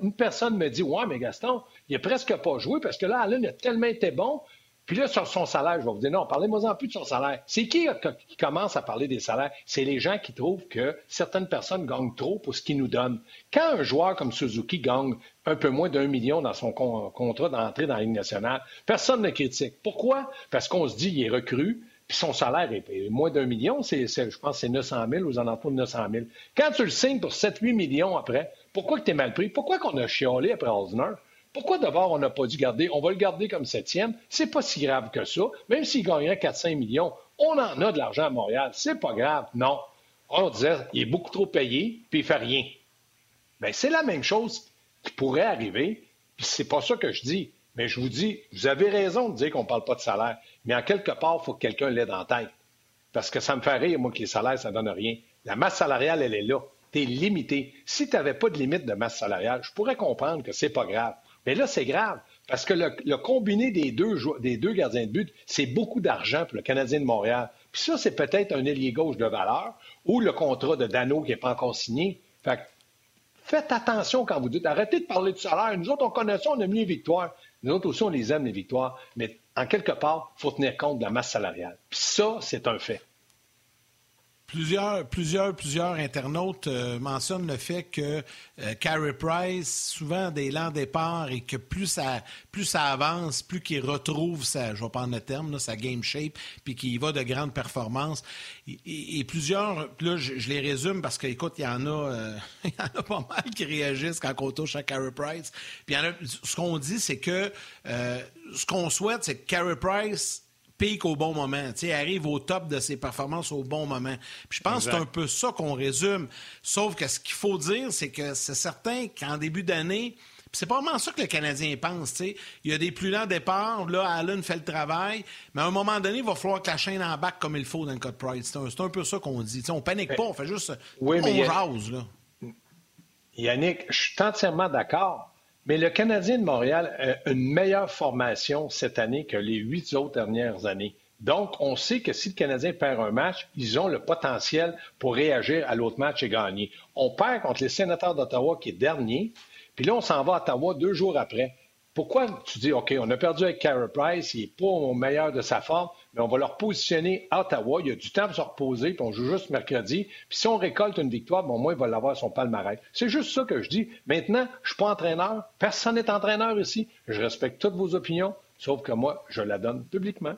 une personne me dit, ouais, mais Gaston, il a presque pas joué parce que là, Allen a tellement été bon. Puis là, sur son salaire, je vais vous dire non, parlez-moi en plus de son salaire. C'est qui qui commence à parler des salaires? C'est les gens qui trouvent que certaines personnes gagnent trop pour ce qu'ils nous donnent. Quand un joueur comme Suzuki gagne un peu moins d'un million dans son contrat d'entrée dans la Ligue nationale, personne ne critique. Pourquoi? Parce qu'on se dit qu'il est recru, puis son salaire est moins d'un million, c'est, je pense que c'est 900 000, aux alentours de 900 000. Quand tu le signes pour 7-8 millions après, pourquoi tu es mal pris? Pourquoi qu'on a chiolé après Osner? Pourquoi d'abord on n'a pas dû garder? On va le garder comme septième. C'est pas si grave que ça. Même s'il gagnerait 4-5 millions, on en a de l'argent à Montréal. C'est pas grave. Non. On disait, il est beaucoup trop payé, puis il fait rien. Bien, c'est la même chose qui pourrait arriver, puis c'est pas ça que je dis. Mais je vous dis, vous avez raison de dire qu'on ne parle pas de salaire. Mais en quelque part, il faut que quelqu'un l'aide en tête. Parce que ça me fait rire, moi, que les salaires, ça ne donne rien. La masse salariale, elle est là. Tu es limité. Si tu n'avais pas de limite de masse salariale, je pourrais comprendre que c'est pas grave. Mais là, c'est grave. Parce que le, combiné des deux, gardiens de but, c'est beaucoup d'argent pour le Canadien de Montréal. Puis ça, c'est peut-être un ailier gauche de valeur ou le contrat de Dano qui n'est pas encore signé. Fait faites attention quand vous dites arrêtez de parler de salaire. Nous autres, on connaît ça, on aime les victoires. Nous autres aussi, on les aime, les victoires. Mais en quelque part, il faut tenir compte de la masse salariale. Puis ça, c'est un fait. Plusieurs, plusieurs, plusieurs internautes euh, mentionnent le fait que euh, Carey Price, souvent des lents départ et que plus ça, plus ça avance, plus qu'il retrouve sa, je vais prendre le terme, sa game shape, puis qu'il va de grandes performances. Et, plusieurs, là, je, les résume parce qu'écoute, il y en a, euh, il y en a pas mal qui réagissent quand on touche à Carey Price. Puis y en a, ce qu'on dit, c'est que ce qu'on souhaite, c'est que Carey Price pique au bon moment, il arrive au top de ses performances au bon moment. Puis je pense que c'est un peu ça qu'on résume. Sauf que ce qu'il faut dire, c'est que c'est certain qu'en début d'année, c'est pas vraiment ça que le Canadien pense. Il y a des plus lents départs. Là, Allen fait le travail. Mais à un moment donné, il va falloir que la chaîne embarque comme il faut dans le code Price. C'est un, peu ça qu'on dit. On on panique pas, on fait juste. Oui, on jase. Là. Yannick, je suis entièrement d'accord. Mais le Canadien de Montréal a une meilleure formation cette année que les huit autres dernières années. Donc, on sait que si le Canadien perd un match, ils ont le potentiel pour réagir à l'autre match et gagner. On perd contre les sénateurs d'Ottawa qui est dernier, puis là, on s'en va à Ottawa deux jours après. Pourquoi tu dis, OK, on a perdu avec Carey Price, il n'est pas au meilleur de sa forme, mais on va leur positionner à Ottawa, il y a du temps pour se reposer, puis on joue juste mercredi. Puis si on récolte une victoire, bon, au moins, il va l'avoir son palmarès. C'est juste ça que je dis. Maintenant, je ne suis pas entraîneur, personne n'est entraîneur ici. Je respecte toutes vos opinions, sauf que moi, je la donne publiquement.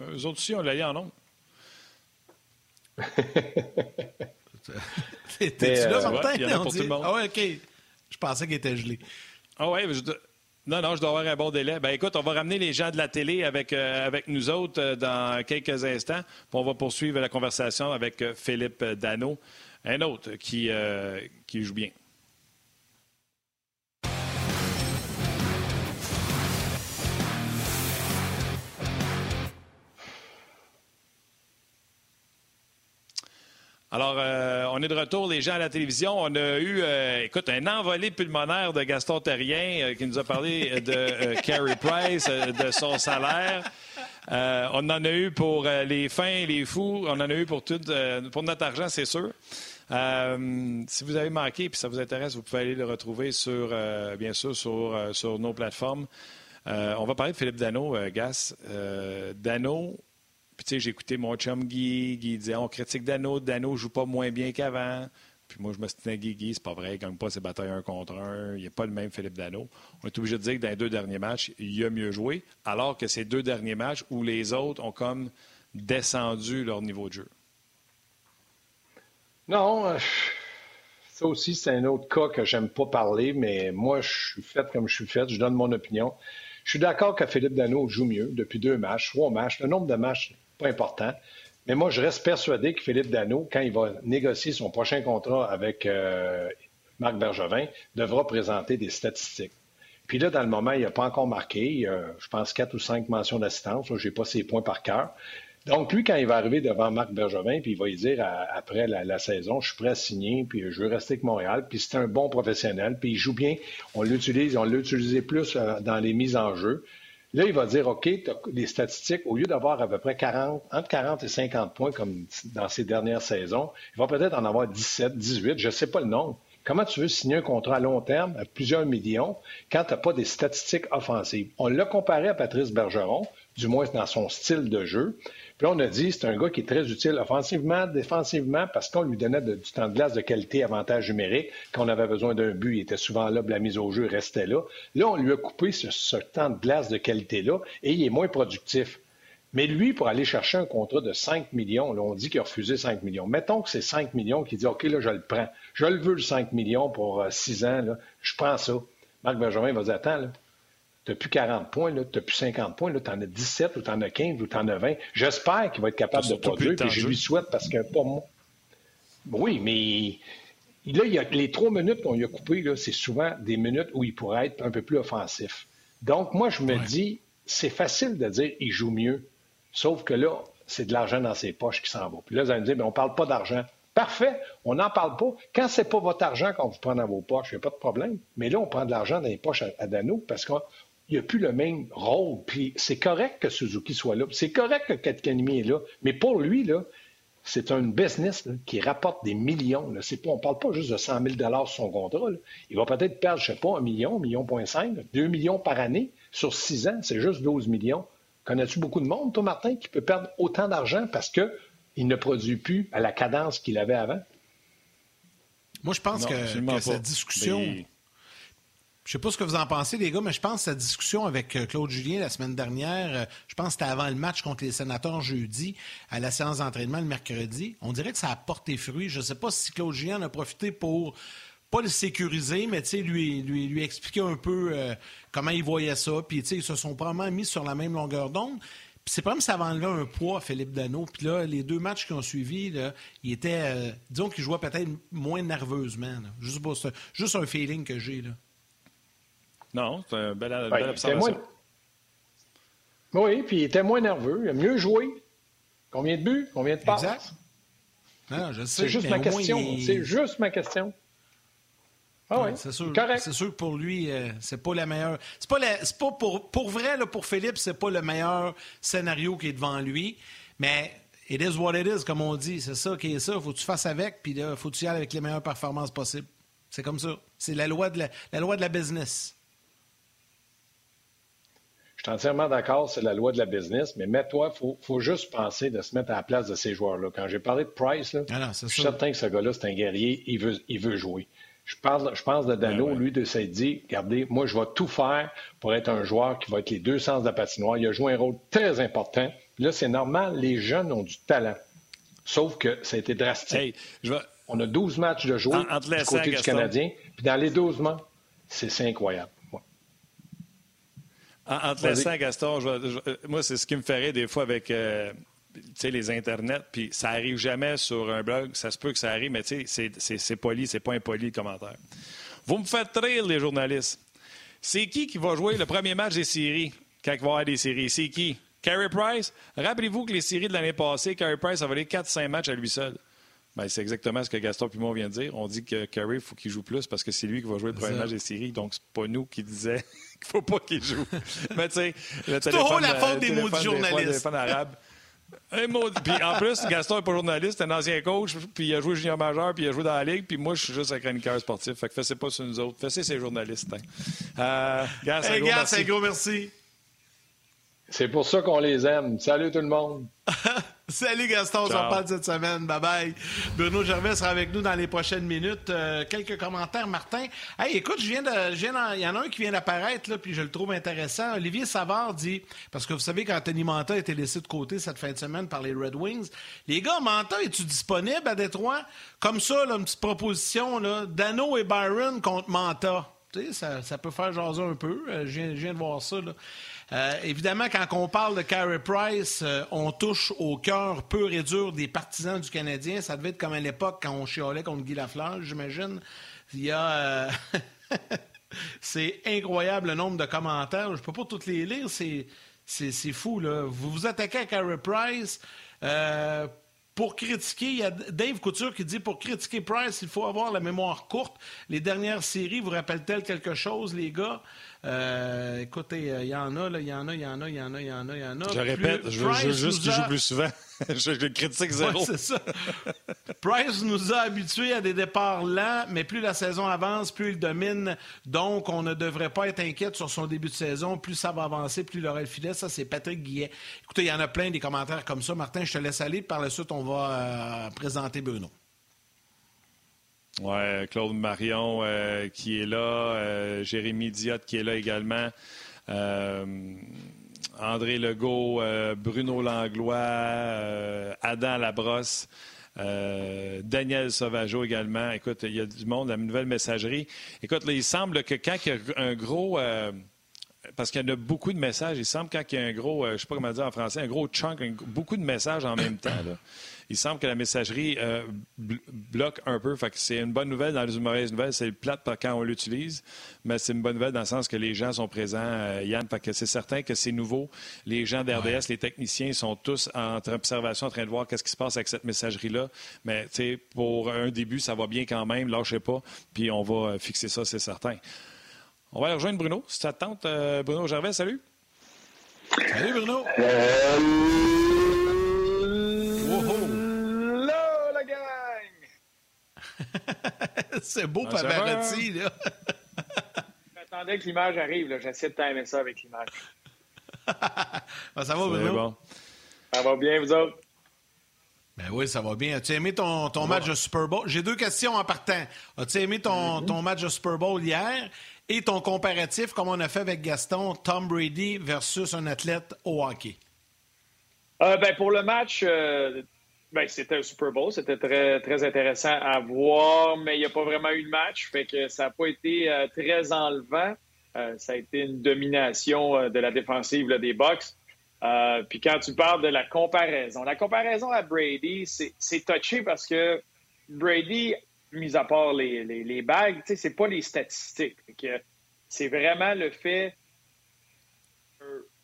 Euh, eux autres aussi, on l'a eu en nombre. T'es-tu là, Martin? il y en a pour tout le monde. Ah ouais, OK. Je pensais qu'il était gelé. Ah ouais, je... Non, non, je dois avoir un bon délai. Ben écoute, on va ramener les gens de la télé avec, euh, avec nous autres euh, dans quelques instants. Puis on va poursuivre la conversation avec Philippe Dano, un autre qui joue bien. Alors, euh, on est de retour, les gens à la télévision. On a eu, euh, écoute, un envolé pulmonaire de Gaston Terrien euh, qui nous a parlé de Carey Price, de son salaire. on en a eu pour les fins, les fous. On en a eu pour tout, pour notre argent, c'est sûr. si vous avez manqué et ça vous intéresse, vous pouvez aller le retrouver sur, bien sûr, sur, sur nos plateformes. on va parler de Philippe Dano, Gas. Dano, puis, tu sais, j'ai écouté mon chum Guy. Guy disait on critique Dano. Dano joue pas moins bien qu'avant. Puis moi, je me suis Guy, Guy, c'est pas vrai. Il gagne pas ses batailles un contre un. Il n'est pas le même Philippe Dano. On est obligé de dire que dans les deux derniers matchs, il a mieux joué. Alors que ces deux derniers matchs où les autres ont comme descendu leur niveau de jeu. Non. Euh, ça aussi, c'est un autre cas que j'aime pas parler, mais moi, je suis fait comme je suis fait. Je donne mon opinion. Je suis d'accord que Philippe Dano joue mieux depuis deux matchs, trois matchs. Le nombre de matchs pas important. Mais moi, je reste persuadé que Philippe Dano, quand il va négocier son prochain contrat avec euh, Marc Bergevin, devra présenter des statistiques. Puis là, dans le moment, il n'a pas encore marqué. je pense, quatre ou cinq mentions d'assistance. Je n'ai pas ses points par cœur. Donc, lui, quand il va arriver devant Marc Bergevin, puis il va lui dire après la, saison, je suis prêt à signer, puis je veux rester avec Montréal, puis c'est un bon professionnel, puis il joue bien. On l'utilise, on l'a utilisé plus euh, dans les mises en jeu. Là, il va dire, OK, les statistiques, au lieu d'avoir à peu près 40, entre 40 et 50 points comme dans ces dernières saisons, il va peut-être en avoir 17, 18, je ne sais pas le nombre. Comment tu veux signer un contrat à long terme à plusieurs millions quand tu n'as pas des statistiques offensives? On l'a comparé à Patrice Bergeron, du moins dans son style de jeu. Puis là, on a dit c'est un gars qui est très utile offensivement, défensivement, parce qu'on lui donnait du temps de glace de qualité, avantage numérique. Quand on avait besoin d'un but, il était souvent là, la mise au jeu restait là. Là, on lui a coupé ce, temps de glace de qualité-là et il est moins productif. Mais lui, pour aller chercher un contrat de 5 millions, là, on dit qu'il a refusé 5 millions. Mettons que c'est 5 millions qui dit OK, là, je le prends. Je le veux, le 5 millions pour 6 euh, ans. Là. Je prends ça. Marc Benjamin va dire Attends, là, n'as plus 40 points, tu n'as plus 50 points, tu en as 17 ou tu en as 15 ou tu en as 20. J'espère qu'il va être capable de produire, et je lui souhaite parce que pour moi. Oui, mais là, il y a, les trois minutes qu'on lui a coupées, c'est souvent des minutes où il pourrait être un peu plus offensif. Donc, moi, je me dis, c'est facile de dire il joue mieux, sauf que là, c'est de l'argent dans ses poches qui s'en va. Puis là, vous allez me dire, on ne parle pas d'argent. Parfait, on n'en parle pas. Quand ce n'est pas votre argent qu'on vous prend dans vos poches, il n'y a pas de problème. Mais là, on prend de l'argent dans les poches à, à Dano parce qu'on il n'a plus le même rôle. Puis c'est correct que Suzuki soit là. C'est correct que Katkanimi est là. Mais pour lui, là, c'est un business qui rapporte des millions. Là. Pas, on ne parle pas juste de 100 000 sur son contrat. Il va peut-être perdre, je ne sais pas, un million, un million point cinq, deux millions par année sur six ans. C'est juste 12 millions. Connais-tu beaucoup de monde, toi, Martin, qui peut perdre autant d'argent parce qu'il ne produit plus à la cadence qu'il avait avant? Moi, je pense que, cette discussion... Je sais pas ce que vous en pensez, les gars, mais je pense que cette discussion avec euh, Claude Julien la semaine dernière, euh, je pense que c'était avant le match contre les sénateurs jeudi, à la séance d'entraînement le mercredi. On dirait que ça a porté fruit. Je ne sais pas si Claude Julien en a profité pour pas le sécuriser, mais lui, lui, lui expliquer un peu euh, comment il voyait ça. Puis ils se sont probablement mis sur la même longueur d'onde. Puis c'est comme ça va enlever un poids à Philippe Dano. Puis là, les deux matchs qui ont suivi, là, il était, disons qu'il jouait peut-être moins nerveusement. Juste, juste un feeling que j'ai. là. Non, c'est une belle, ben, observation. Oui, puis il était moins nerveux, il a mieux joué. Combien de buts? Combien de passes? Exact. C'est juste ma question. C'est juste ma question. Ah ouais, c'est sûr. Correct. C'est sûr que pour lui, euh, c'est pas la meilleure. C'est pas, la... pas pour, pour vrai, là, pour Philippe, c'est pas le meilleur scénario qui est devant lui. Mais it is what it is, comme on dit. C'est ça qui est ça. Faut que tu fasses avec, puis là, faut que tu y ailles avec les meilleures performances possibles. C'est comme ça. C'est la loi de la, la loi de la business. Je suis entièrement d'accord, c'est la loi de la business, mais mets-toi, il faut, faut, juste penser de se mettre à la place de ces joueurs-là. Quand j'ai parlé de Price, là, ah non, je suis certain que ce gars-là, c'est un guerrier, il veut, il veut jouer. Je, parle, je pense de Dano, ouais, ouais. lui, de s'être dit, regardez, moi, je vais tout faire pour être un joueur qui va être les deux sens de la patinoire. Il a joué un rôle très important. Là, c'est normal, les jeunes ont du talent. Sauf que ça a été drastique. Hey, vais... On a 12 matchs de jouer en, du côté du Canadien. Puis dans les 12 matchs, c'est incroyable. En, en te laissant, Gaston, je, je, moi, c'est ce qui me ferait des fois avec euh, les internets. Puis ça arrive jamais sur un blog. Ça se peut que ça arrive, mais c'est poli, c'est pas impoli le commentaire. Vous me faites rire, les journalistes. C'est qui qui va jouer le premier match des séries quand il va y avoir des séries? C'est qui? Carey Price? Rappelez-vous que les séries de l'année passée, Carey Price a volé 4-5 matchs à lui seul. Ben, c'est exactement ce que Gaston Pimon vient de dire. On dit que Carey, il faut qu'il joue plus parce que c'est lui qui va jouer le premier match des séries. Donc, c'est pas nous qui disait qu'il faut pas qu'il joue. Mais tu sais, le téléphone... la faute des mots du journaliste. arabe. Un mot... Puis en plus, Gaston n'est pas journaliste, c'est un ancien coach, puis il a joué junior majeur, puis il a joué dans la ligue, puis moi, je suis juste un chroniqueur sportif. Fait que faites pas sur nous autres. Faites ces journalistes. Hein. Euh, Gas, hey, Gas, un gros merci. C'est pour ça qu'on les aime. Salut tout le monde. Salut Gaston, on s'en parle cette semaine. Bye bye. Bruno Gervais sera avec nous dans les prochaines minutes. Euh, quelques commentaires, Martin. Hey, écoute, je viens de, il y en a un qui vient d'apparaître là, puis je le trouve intéressant. Olivier Savard dit, parce que vous savez qu'Anthony Manta a été laissé de côté cette fin de semaine par les Red Wings. Les gars, Manta, es-tu disponible à Détroit? Comme ça, là, une petite proposition là, Dano et Byron contre Manta. Tu sais, ça, ça peut faire jaser un peu. Euh, je, viens, je viens de voir ça. Là. Euh, évidemment, quand on parle de Carey Price, euh, on touche au cœur pur et dur des partisans du Canadien. Ça devait être comme à l'époque quand on chialait contre Guy Lafleur, j'imagine. Il y a... Euh... c'est incroyable le nombre de commentaires. Je ne peux pas toutes les lire. C'est, fou. Là. Vous vous attaquez à Carey Price. Pour critiquer, il y a Dave Couture qui dit pour critiquer Price, il faut avoir la mémoire courte. Les dernières séries vous rappellent-elles quelque chose, les gars? Euh, écoutez, il y en a, il y en a, il y en a, il y en a, il y en a, il y en a. Je répète, je, veux, je veux juste qu'il a... joue plus souvent. je, je, critique zéro. Ouais, c'est ça. Price nous a habitués à des départs lents, mais plus la saison avance, plus il domine. Donc, on ne devrait pas être inquiète sur son début de saison. Plus ça va avancer, plus il aura le filet. Ça, c'est Patrick Guillet. Écoutez, il y en a plein des commentaires comme ça. Martin, je te laisse aller. Par la suite, on va euh, présenter Bruno. Oui, Claude Marion euh, qui est là, euh, Jérémy Diot qui est là également, euh, André Legault, Bruno Langlois, Adam Labrosse. Daniel Sauvageau également. Écoute, il y a du monde, la nouvelle messagerie. Écoute, là, il semble que quand il y a un gros parce qu'il y en a beaucoup de messages. Il semble quand il y a un gros, je ne sais pas comment dire en français, un gros chunk, un, beaucoup de messages en même temps. Il semble que la messagerie euh, bloque un peu. Fait que c'est une bonne nouvelle dans les mauvaises nouvelles. C'est plate quand on l'utilise, mais c'est une bonne nouvelle dans le sens que les gens sont présents, euh, Yann. Fait que c'est certain que c'est nouveau. Les gens d'RDS, ouais. les techniciens sont tous en observation, en train de voir qu'est-ce qui se passe avec cette messagerie-là. Mais pour un début, ça va bien quand même. Lâchez pas. Puis on va fixer ça, c'est certain. On va aller rejoindre Bruno. Si ça te tente, euh, Bruno Gervais, salut. Salut, Bruno. c'est beau, ah, Pavarotti, là. J'attendais que l'image arrive. J'essaie de timer ça avec l'image. ben, ça va, Bruno? Bon. Ça va bien, vous autres? Ben oui, ça va bien. As-tu aimé ton, ton match de Super Bowl? J'ai deux questions en partant. As-tu aimé ton, mm-hmm. ton match de Super Bowl hier et ton comparatif, comme on a fait avec Gaston, Tom Brady versus un athlète au hockey? Euh, ben, pour le match, euh, ben, c'était un Super Bowl, c'était très, très intéressant à voir, mais il n'y a pas vraiment eu de match, fait que ça n'a pas été euh, très enlevant. Euh, ça a été une domination euh, de la défensive des Bucks. Puis quand tu parles de la comparaison, la comparaison à Brady, c'est touché parce que Brady, mis à part les, les, les bagues, c'est pas les statistiques. C'est vraiment le fait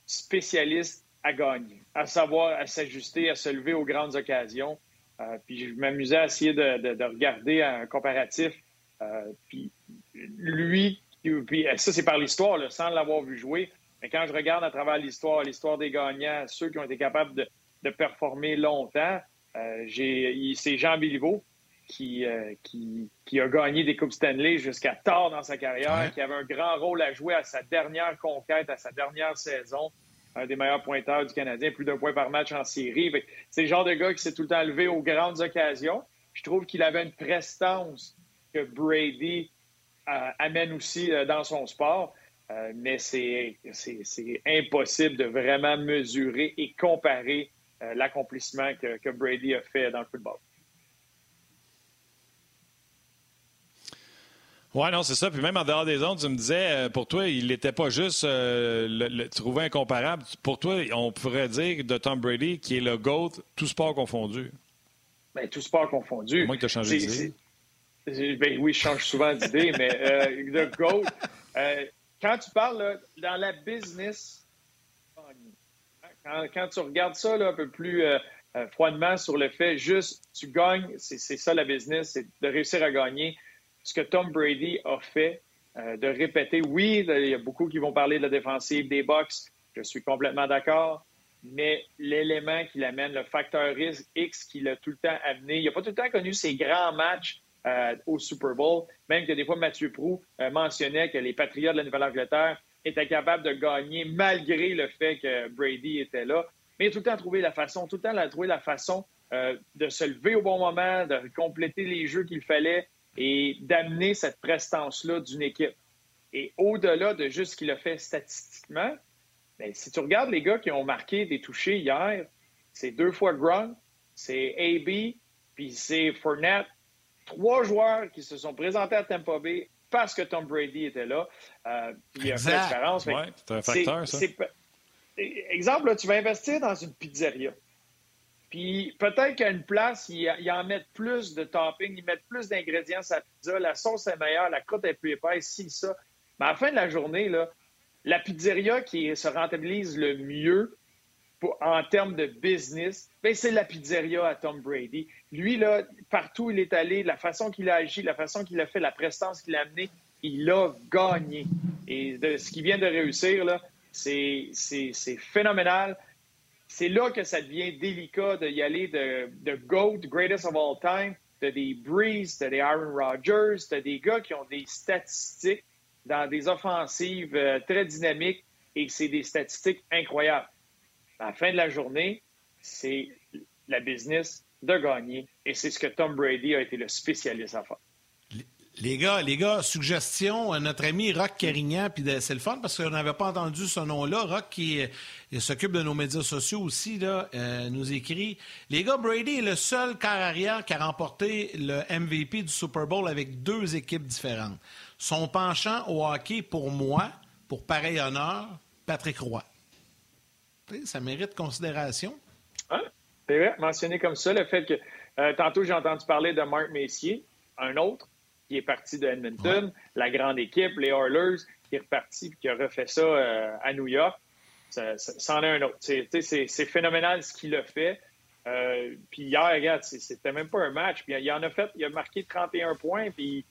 spécialiste à gagner, à savoir à s'ajuster, à se lever aux grandes occasions. Euh, puis je m'amusais à essayer de, de, de, regarder un comparatif. Euh, puis lui, puis ça, c'est par l'histoire, sans l'avoir vu jouer. Mais quand je regarde à travers l'histoire, l'histoire des gagnants, ceux qui ont été capables de, performer longtemps, c'est Jean Béliveau qui, qui, qui, a gagné des Coupes Stanley jusqu'à tard dans sa carrière, qui avait un grand rôle à jouer à sa dernière conquête, à sa dernière saison un des meilleurs pointeurs du Canadien, plus d'un point par match en série. C'est le genre de gars qui s'est tout le temps levé aux grandes occasions. Je trouve qu'il avait une prestance que Brady euh, amène aussi euh, dans son sport. Euh, mais c'est impossible de vraiment mesurer et comparer l'accomplissement que, que Brady a fait dans le football. Oui, non, c'est ça. Puis même en dehors des ondes, tu me disais, euh, pour toi, il n'était pas juste euh, le, trouver incomparable. Pour toi, on pourrait dire de Tom Brady qui est le GOAT, tout sport confondu. Bien, tout sport confondu. Moi, tu as changé d'idée. Ben, oui, je change souvent d'idée, mais euh, le GOAT, quand tu parles dans la business, quand, tu regardes ça un peu plus froidement sur le fait, juste, tu gagnes, c'est ça la business, c'est de réussir à gagner ce que Tom Brady a fait, euh, de répéter, oui, il y a beaucoup qui vont parler de la défensive des Bucks, je suis complètement d'accord, mais l'élément qui l'amène, le facteur risque X qu'il a tout le temps amené, il n'a pas tout le temps connu ses grands matchs euh, au Super Bowl, même que des fois Mathieu Prou euh, mentionnait que les Patriots de la Nouvelle-Angleterre étaient capables de gagner malgré le fait que Brady était là. Mais il a tout le temps trouvé la façon, tout le temps il a trouvé la façon de se lever au bon moment, de compléter les jeux qu'il fallait, et d'amener cette prestance-là d'une équipe. Et au-delà de juste ce qu'il a fait statistiquement, bien, si tu regardes les gars qui ont marqué des touchés hier, c'est deux fois Grunt, c'est AB, puis c'est Fournette. Trois joueurs qui se sont présentés à Tampa Bay parce que Tom Brady était là. Euh, il a fait l'expérience. Oui, c'est un facteur, ça. Exemple, tu vas investir dans une pizzeria. Puis peut-être qu'à une place, ils, en mettent plus de topping, ils mettent plus d'ingrédients à la pizza, la sauce est meilleure, la croûte est plus épaisse, si, ça. Mais à la fin de la journée, la pizzeria qui se rentabilise le mieux en termes de business, ben, c'est la pizzeria à Tom Brady. Lui, là, partout où il est allé, la façon qu'il a agi, la façon qu'il a fait, la prestance qu'il a amenée, il a gagné. Et ce qu'il vient de réussir, c'est phénoménal c'est là que ça devient délicat d'y aller de, de GOAT, greatest of all time, de des Breeze, de des Aaron Rodgers, de des gars qui ont des statistiques dans des offensives euh, très dynamiques et c'est des statistiques incroyables. À la fin de la journée, c'est la business de gagner et c'est ce que Tom Brady a été le spécialiste à faire. Les gars, les gars, suggestion, euh, notre ami Rock Carignan, puis c'est le fun parce qu'on n'avait pas entendu ce nom-là. Rock qui s'occupe de nos médias sociaux aussi, euh, nous écrit Les gars, Brady est le seul quart arrière qui a remporté le MVP du Super Bowl avec deux équipes différentes. Son penchant au hockey, pour moi, pour pareil honneur, Patrick Roy. Ça mérite considération. C'est vrai, mentionné comme ça, le fait que euh, tantôt j'ai entendu parler de Marc Messier, un autre qui est parti de Edmonton, la grande équipe, les Oilers, qui est reparti et qui a refait ça euh, à New York. Ça, en est un autre. C'est phénoménal ce qu'il a fait. Euh, puis hier, regarde, c'était même pas un match. Puis il en a fait, il a marqué 31 points, puis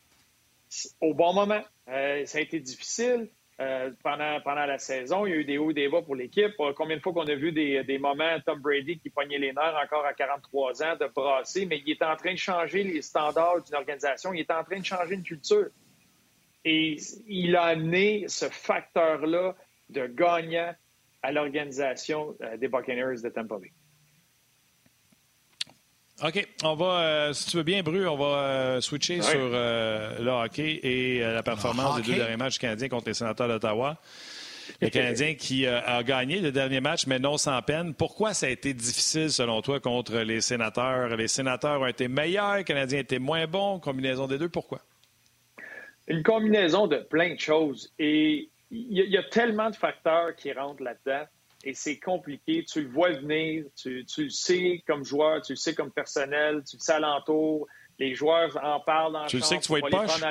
au bon moment. Euh, ça a été difficile. Euh, pendant, pendant la saison. Il y a eu des hauts et des bas pour l'équipe. Euh, combien de fois qu'on a vu des, des, moments, Tom Brady qui pognait les nerfs encore à 43 ans, de brasser, mais il est en train de changer les standards d'une organisation, il est en train de changer une culture. Et il a amené ce facteur-là de gagnant à l'organisation euh, des Buccaneers de Tampa Bay. OK. On va, euh, si tu veux bien, Bru, on va euh, switcher sur euh, le hockey et la performance des deux derniers matchs canadiens contre les sénateurs d'Ottawa. Le Canadien qui a gagné le dernier match, mais non sans peine. Pourquoi ça a été difficile, selon toi, contre les sénateurs? Les sénateurs ont été meilleurs, les Canadiens étaient moins bons. Combinaison des deux, pourquoi? Une combinaison de plein de choses. Et il y, a tellement de facteurs qui rentrent là-dedans et c'est compliqué. Tu le vois venir, tu, le sais comme joueur, tu le sais comme personnel, tu le sais alentour. Les joueurs en parlent Tu le sais que tu vas être poche?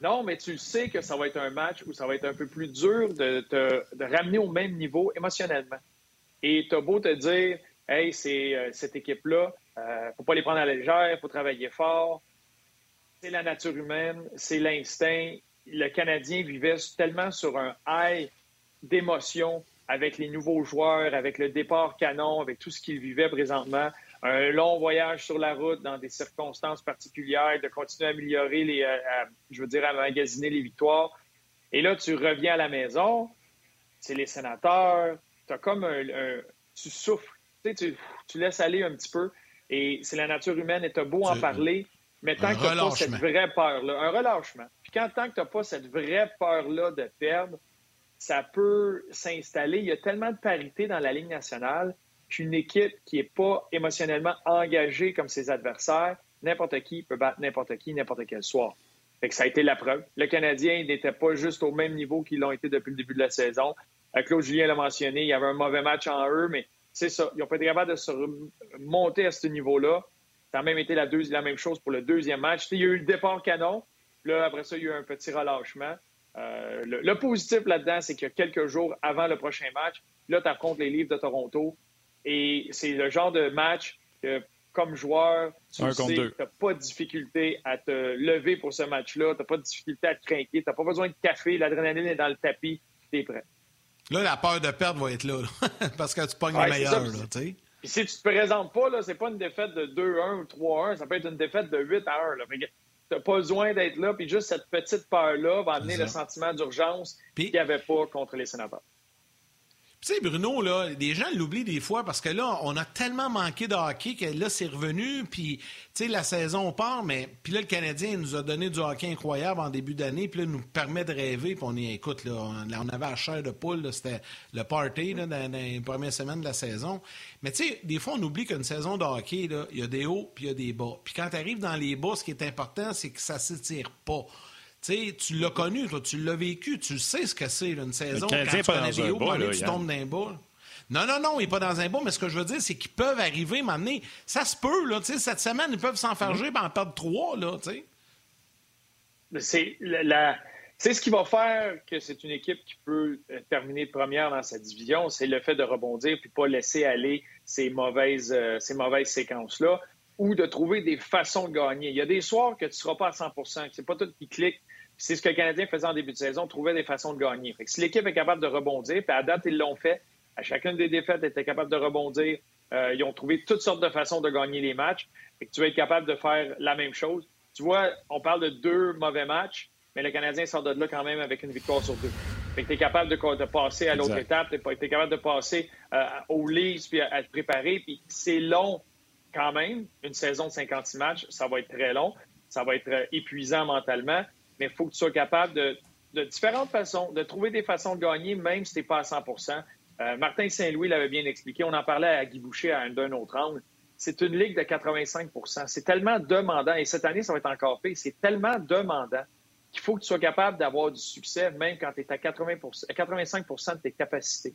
Non, mais tu le sais que ça va être un match où ça va être un peu plus dur de te de ramener au même niveau émotionnellement. Et tu as beau te dire, hey, c'est euh, cette équipe-là, ne euh, faut pas les prendre à la légère, il faut travailler fort. c'est la nature humaine, c'est l'instinct. Le Canadien vivait tellement sur un high d'émotion avec les nouveaux joueurs, avec le départ canon, avec tout ce qu'il vivait présentement. Un long voyage sur la route dans des circonstances particulières, de continuer à améliorer les, euh, je veux dire, à magasiner les victoires. Et là, tu reviens à la maison, c'est les sénateurs, tu as comme un, tu souffles, tu, tu, laisses aller un petit peu. Et c'est la nature humaine et tu as beau en parler, mais tant que tu n'as pas cette vraie peur-là, un relâchement. Puis quand tant que tu n'as pas cette vraie peur-là de perdre, ça peut s'installer. Il y a tellement de parité dans la Ligue nationale qu'une équipe qui n'est pas émotionnellement engagée comme ses adversaires, n'importe qui peut battre n'importe qui, n'importe quel soir. Que ça a été la preuve. Le Canadien n'était pas juste au même niveau qu'ils l'ont été depuis le début de la saison. Euh, Claude Julien l'a mentionné, il y avait un mauvais match en eux, mais c'est ça. Ils n'ont pas été capables de se remonter à ce niveau-là. Ça a même été la, la même chose pour le deuxième match. il y a eu le départ canon. Là, après ça, il y a eu un petit relâchement. Euh, le, positif là-dedans, c'est que quelques jours avant le prochain match, là, tu affrontes les livres de Toronto. Et c'est le genre de match que, comme joueur, tu n'as pas de difficulté à te lever pour ce match-là. Tu n'as pas de difficulté à te craquer. Tu n'as pas besoin de café. L'adrénaline est dans le tapis. Tu es prêt. Là, la peur de perdre va être là, parce que tu pognes le meilleur. si tu te présentes pas, ce n'est pas une défaite de 2-1 ou 3-1. Ça peut être une défaite de 8 à 1. Là n'as pas besoin d'être là. Puis juste cette petite peur-là va amener le sentiment d'urgence qu'il n'y avait pas contre les sénateurs. Tu sais, Bruno, les gens l'oublient des fois parce que là, on a tellement manqué de hockey que là, c'est revenu, puis, tu sais, la saison part, mais puis là, le Canadien nous a donné du hockey incroyable en début d'année, puis là, nous permet de rêver, puis on est, écoute, là, on, avait la chair de poule, c'était le party là, dans, les premières semaines de la saison. Mais tu sais, des fois, on oublie qu'une saison de hockey, il y a des hauts, puis il y a des bas. Puis quand tu arrives dans les bas, ce qui est important, c'est que ça s'étire pas tu l'as connu, toi, tu l'as vécu, tu sais ce que c'est une saison. quand tu connais des hauts, tu tombes dans un bas. Non, non, non, il n'est pas dans un bas, mais ce que je veux dire, c'est qu'ils peuvent arriver, m'amener. Ça se peut, là, cette semaine, ils peuvent s'enfarger et en perdre trois, là, tu sais. C'est la... C'est ce qui va faire que c'est une équipe qui peut euh, terminer première dans sa division, c'est le fait de rebondir puis pas laisser aller ces mauvaises, euh, ces mauvaises séquences-là ou de trouver des façons de gagner. Il y a des soirs que tu ne seras pas à 100% c'est pas tout qui clique c'est ce que le Canadien faisait en début de saison, trouvait des façons de gagner. si l'équipe est capable de rebondir, puis à date, ils l'ont fait, à chacune des défaites, ils étaient capables de rebondir. Euh, ils ont trouvé toutes sortes de façons de gagner les matchs. et que tu vas être capable de faire la même chose. Tu vois, on parle de deux mauvais matchs, mais le Canadien sort de là quand même avec une victoire sur deux. tu es capable de, passer à l'autre étape, tu es, capable de passer euh, au Leafs, puis à, te préparer. Puis c'est long quand même, une saison de 56 matchs, ça va être très long, ça va être euh, épuisant mentalement mais il faut que tu sois capable de, différentes façons, de trouver des façons de gagner, même si tu n'es pas à 100% euh, Martin Saint-Louis l'avait bien expliqué. On en parlait à Guy Boucher à d'un autre angle. C'est une ligue de 85% C'est tellement demandant, et cette année, ça va être encore fait. C'est tellement demandant qu'il faut que tu sois capable d'avoir du succès, même quand tu es à, 80 à 85% de tes capacités.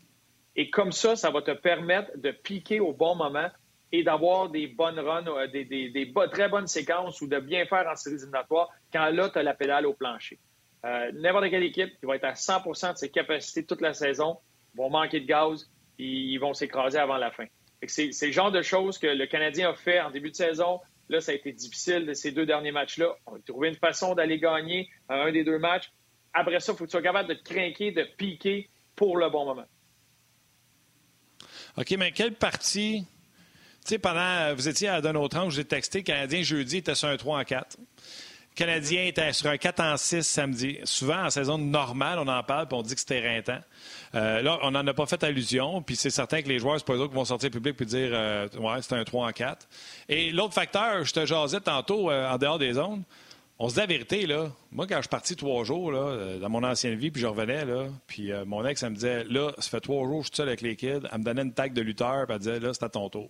Et comme ça, ça va te permettre de piquer au bon moment et d'avoir des bonnes runs, euh, des, très bonnes séquences ou de bien faire en séries éliminatoires quand là, tu as la pédale au plancher. Euh, n'importe quelle équipe qui va être à 100% de ses capacités toute la saison vont manquer de gaz et ils vont s'écraser avant la fin. C'est le genre de choses que le Canadien a fait en début de saison. Là, ça a été difficile de ces deux derniers matchs-là. On a trouvé une façon d'aller gagner un des deux matchs. Après ça, il faut que tu sois capable de te craquer, de piquer pour le bon moment. OK, mais quelle partie pendant, vous étiez à d'un autre angle, j'ai texté, Canadien jeudi était sur un 3 en 4. Canadien était sur un 4 en 6 samedi. Souvent, en saison normale, on en parle et on dit que c'était éreintant. Euh, là, on n'en a pas fait allusion, puis c'est certain que les joueurs, c'est pas eux qui vont sortir public et dire euh, Ouais, c'était un 3 en 4. Et l'autre facteur, je te jasais tantôt euh, en dehors des zones. On se dit la vérité, là. Moi, quand je suis parti trois jours, là, dans mon ancienne vie, puis je revenais, là, puis mon ex, elle me disait, là, ça fait trois jours que je suis seul avec les kids. Elle me donnait une tag de lutteur, puis elle disait, là, c'est à ton tour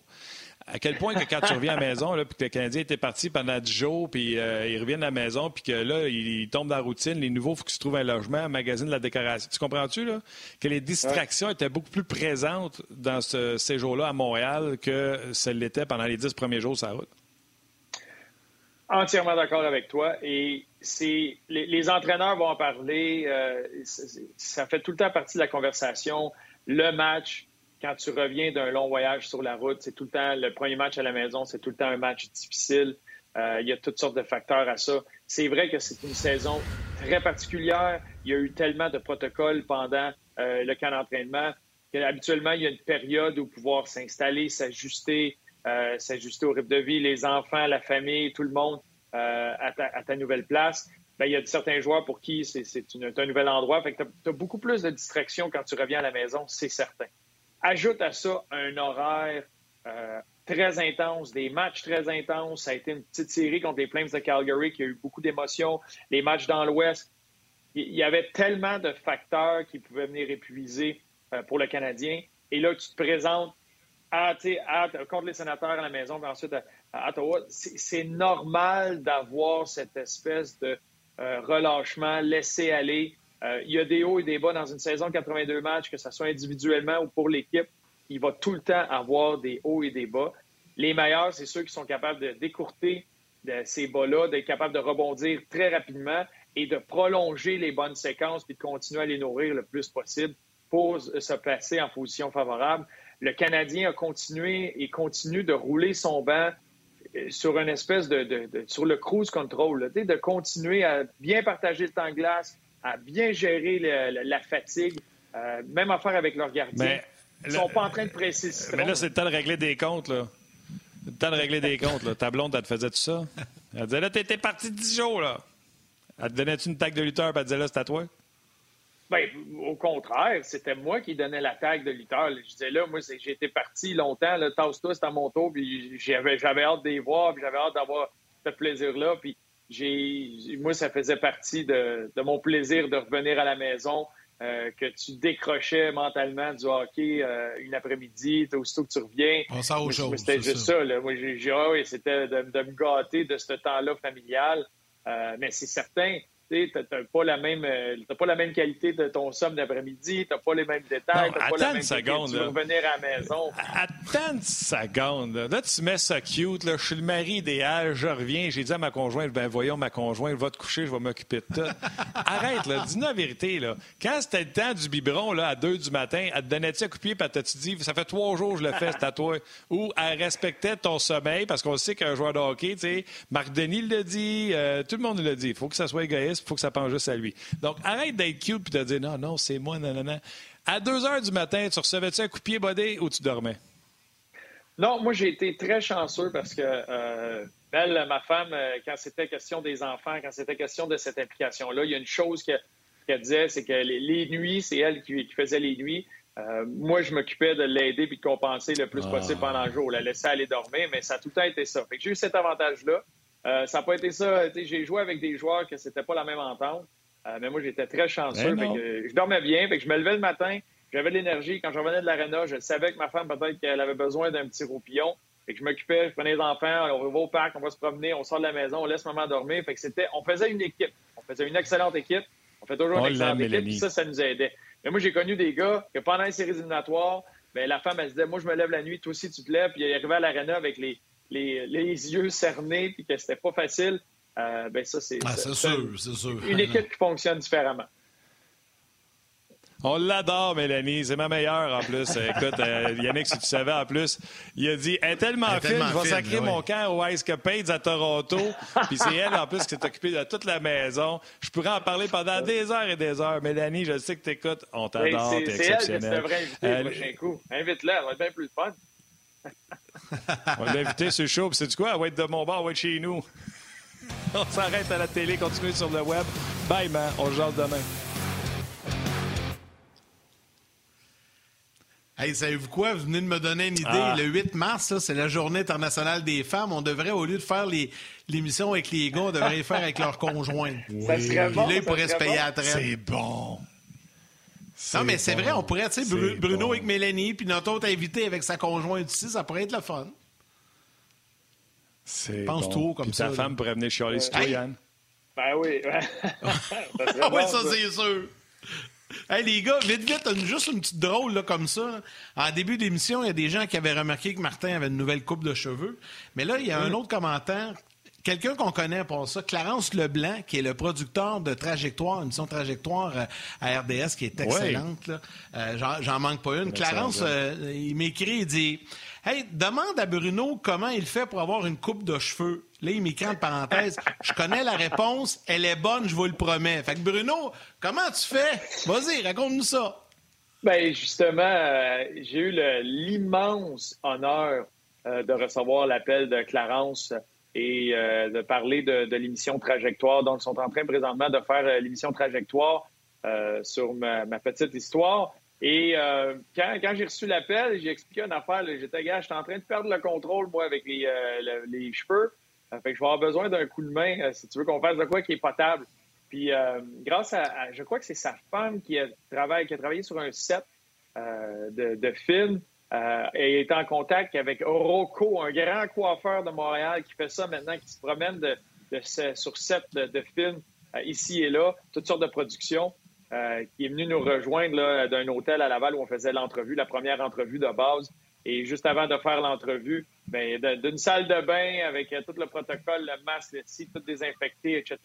à quel point que quand tu reviens à la maison, là, puis que le Canadien était parti pendant 10 jours, puis euh, il revient à la maison, puis que là, il, tombe dans la routine, les nouveaux, il faut qu'ils se trouvent un logement, un magazine de la décoration. Tu comprends-tu, là? Que les distractions étaient beaucoup plus présentes dans ce séjour-là à Montréal que ce l'était pendant les 10 premiers jours sur la route? Entièrement d'accord avec toi. Et c'est les, entraîneurs vont en parler. Euh, ça fait tout le temps partie de la conversation. Le match, quand tu reviens d'un long voyage sur la route, c'est tout le temps le premier match à la maison, c'est tout le temps un match difficile. il y a toutes sortes de facteurs à ça. C'est vrai que c'est une saison très particulière. Il y a eu tellement de protocoles pendant le camp d'entraînement qu'habituellement, il y a une période où pouvoir s'installer, s'ajuster, s'ajuster au rythme de vie, les enfants, la famille, tout le monde à ta, nouvelle place. Ben, il y a certains joueurs pour qui c'est un nouvel endroit. tu as, beaucoup plus de distractions quand tu reviens à la maison, c'est certain. Ajoute à ça un horaire euh, très intense, des matchs très intenses. Ça a été une petite série contre les Flames de Calgary qui a eu beaucoup d'émotions. Les matchs dans l'Ouest. Il y avait tellement de facteurs qui pouvaient venir épuiser euh, pour le Canadien. Et là, tu te présentes à, contre les sénateurs à la maison, puis ensuite à Ottawa. C'est normal d'avoir cette espèce de euh, relâchement, laisser aller. Euh, il y a des hauts et des bas dans une saison de 82 matchs, que ce soit individuellement ou pour l'équipe. Il va tout le temps avoir des hauts et des bas. Les meilleurs, c'est ceux qui sont capables de décourter ces bas-là, d'être capables de rebondir très rapidement et de prolonger les bonnes séquences puis de continuer à les nourrir le plus possible pour se placer en position favorable. Le Canadien a continué et continue de rouler son banc sur une espèce de, sur le cruise control, de continuer à bien partager le temps de glace, à bien gérer la fatigue, euh, même affaire avec leur gardien. Ils ne sont pas en train de presser Mais là, c'est le temps de régler des comptes. Là. le temps de régler des comptes. Là. Ta blonde, elle te faisait tout ça? Elle disait là, t'étais parti dix jours. là. Elle te donnait-tu une taque de lutteur, puis elle disait là, c'est à toi? Bien, au contraire, c'était moi qui donnais la tag de lutteur. Je disais là, moi, j'étais parti longtemps, là, tasse-toi, c'est à mon tour, puis j'avais, j'avais hâte de les voir, puis j'avais hâte d'avoir ce plaisir-là. Puis j'ai, moi, ça faisait partie de, mon plaisir de revenir à la maison, euh, que tu décrochais mentalement du hockey euh, une après-midi, aussitôt que tu reviens. C'était juste ça. là. Moi, j'ai, ah oui, c'était de, me gâter de ce temps-là familial. Euh, mais c'est certain, tu n'as pas, la même, euh, pas la même qualité de ton somme d'après-midi, tu n'as pas les mêmes détails, tu n'as pas la même seconde, tu revenir à la maison. Attends une seconde. Là. tu mets ça cute. Là. Je suis le mari idéal, je reviens. J'ai dit à ma conjointe, ben voyons, ma conjointe, va te coucher, je vais m'occuper de tout. Arrête, là, dis-nous la vérité. Là. Quand c'était le temps du biberon là, à 2 du matin, elle te donnait-tu à couper, puis elle t'a dit, ça fait trois jours que je le fais, c'est à toi? Ou elle respectait ton sommeil, parce qu'on sait qu'un joueur de hockey, tu sais, Marc Denis l'a dit, euh, tout le monde l'a dit, il faut que ça soit égoïste il faut que ça pense juste à lui. Donc, arrête d'être cute et de dire non, non, c'est moi, non, non, non. À 2 heures du matin, tu recevais-tu un coup de pied bodé ou tu dormais? Non, moi, j'ai été très chanceux parce que euh, elle, ma femme, euh, quand c'était question des enfants, quand c'était question de cette implication-là, il y a une chose qu'elle disait, c'est que les, nuits, c'est elle qui, faisait les nuits. Euh, moi, je m'occupais de l'aider puis de compenser le plus ah. possible pendant le jour. La laisser aller dormir, mais ça a tout le temps été ça. J'ai eu cet avantage-là. Euh, ça n'a pas été ça. J'ai joué avec des joueurs que c'était pas la même entente. Euh, mais moi, j'étais très chanceux. Je dormais bien. je me levais le matin. J'avais de l'énergie. Quand je revenais de l'aréna, je savais que ma femme, peut-être qu'elle avait besoin d'un petit roupillon. et que je m'occupais, je prenais les enfants, on va au parc, on va se promener, on sort de la maison, on laisse maman dormir. Fait que c'était, on faisait une équipe. On faisait une excellente équipe. On fait toujours une excellente équipe. ça, ça nous aidait. Mais moi, j'ai connu des gars que pendant les séries éliminatoires, ben, la femme, elle se disait, moi, je me lève la nuit, toi aussi, tu te lèves. Puis elle arrivait à l'aréna avec les, les, yeux cernés puis que c'était pas facile, euh, ben ça, c'est ah, sûr, une équipe qui fonctionne différemment. On l'adore, Mélanie. C'est ma meilleure en plus. Écoute, euh, Yannick, si tu savais en plus, il a dit Elle est tellement fine, je vais sacrer mon camp au Ice Capades à Toronto. Puis c'est elle en plus qui s'est occupée de toute la maison. Je pourrais en parler pendant des heures et des heures. Mélanie, je sais que tu écoutes. On t'adore. C'est elle que tu devrais inviter le prochain coup. Invite-la, elle va être bien plus fun. On va l'inviter sur le show. c'est du quoi? Elle va être de mon bar, elle va être chez nous. On s'arrête à la télé, continue sur le web. Bye, man. On se jase demain. Hey, savez-vous quoi? Vous venez de me donner une idée. Ah. Le 8 mars, c'est la journée internationale des femmes. On devrait, au lieu de faire l'émission avec les gars, on devrait les faire avec leurs conjoints. Ça serait bon, là, ils pourraient se payer à traite. C'est bon. Non, mais c'est vrai, on pourrait, tu sais, Bruno avec Mélanie, puis notre autre invité avec sa conjointe ici, ça pourrait être le fun. C'est Pense tout comme ça. ta femme pourrait venir chialer sur toi, Yann. Ben oui. ah oui, ça, c'est sûr. Hey, les gars, vite, vite, juste une petite drôle là, comme ça. En début d'émission, il y a des gens qui avaient remarqué que Martin avait une nouvelle coupe de cheveux. Mais là, il y a un autre commentaire quelqu'un qu'on connaît pour ça, Clarence Leblanc, qui est le producteur de Trajectoire, une émission Trajectoire euh, à RDS qui est excellente. Euh, j'en manque pas une. Clarence, euh, il m'écrit, il dit Hey, demande à Bruno comment il fait pour avoir une coupe de cheveux. Là, il m'écrit entre parenthèses. Je connais la réponse, elle est bonne, je vous le promets. Fait que Bruno, comment tu fais? Vas-y, raconte-nous ça. Ben justement, euh, j'ai eu l'immense honneur euh, de recevoir l'appel de Clarence et euh, de parler de, l'émission Trajectoire. Donc, ils sont en train présentement de faire l'émission Trajectoire sur ma, petite histoire. Et quand, j'ai reçu l'appel, j'ai expliqué une affaire. J'étais, gars, j'étais en train de perdre le contrôle, moi, avec les, les cheveux. fait que je vais avoir besoin d'un coup de main si tu veux qu'on fasse de quoi qui est potable. Puis, grâce à, je crois que c'est sa femme qui a, travaillé, qui a travaillé sur un set de, de euh, et est en contact avec Rocco, un grand coiffeur de Montréal qui fait ça maintenant, qui se promène de, sur set de, films euh, ici et là, toutes sortes de productions, euh, qui est venu nous rejoindre d'un hôtel à Laval où on faisait l'entrevue, la première entrevue de base. Et juste avant de faire l'entrevue, ben, d'une salle de bain avec tout le protocole, le masque, le site, tout désinfecté, etc.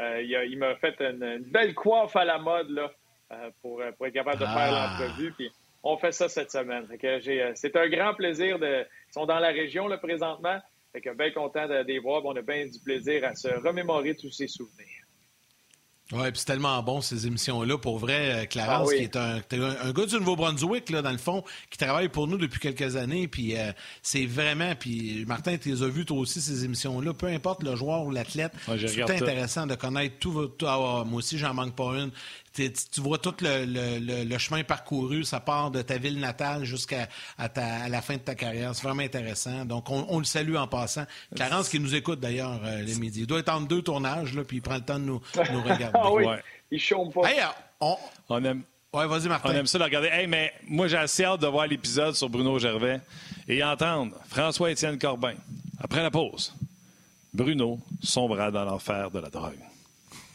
il, m'a fait une, belle coiffe à la mode là, pour, pour, être capable de faire ah. l'entrevue. On fait ça cette semaine. Euh, c'est un grand plaisir. De, ils sont dans la région là, présentement. Fait que bien content de, les voir. On a bien du plaisir à se remémorer tous ces souvenirs. Oui, puis c'est tellement bon, ces émissions-là. Pour vrai, euh, Clarence, ah qui est un, un, gars du Nouveau-Brunswick, là, dans le fond, qui travaille pour nous depuis quelques années. Puis euh, c'est vraiment. Puis Martin, tu les as vues toi aussi, ces émissions-là. Peu importe le joueur ou l'athlète, c'est intéressant de connaître tout. tout ah, moi aussi, j'en manque pas une tu vois tout le, chemin parcouru, ça part de ta ville natale jusqu'à à la fin de ta carrière. C'est vraiment intéressant. Donc, on, le salue en passant. Clarence qui nous écoute d'ailleurs, euh, les médias. Il doit être en deux tournages, là, puis il prend le temps de nous, nous regarder. ah oui, il chôme pas. on... on... aime... Ouais, vas-y, Martin. On aime ça de regarder. Hey, mais moi, j'ai assez hâte de voir l'épisode sur Bruno Gervais et entendre François-Étienne Corbin. Après la pause, Bruno sombra dans l'enfer de la drogue.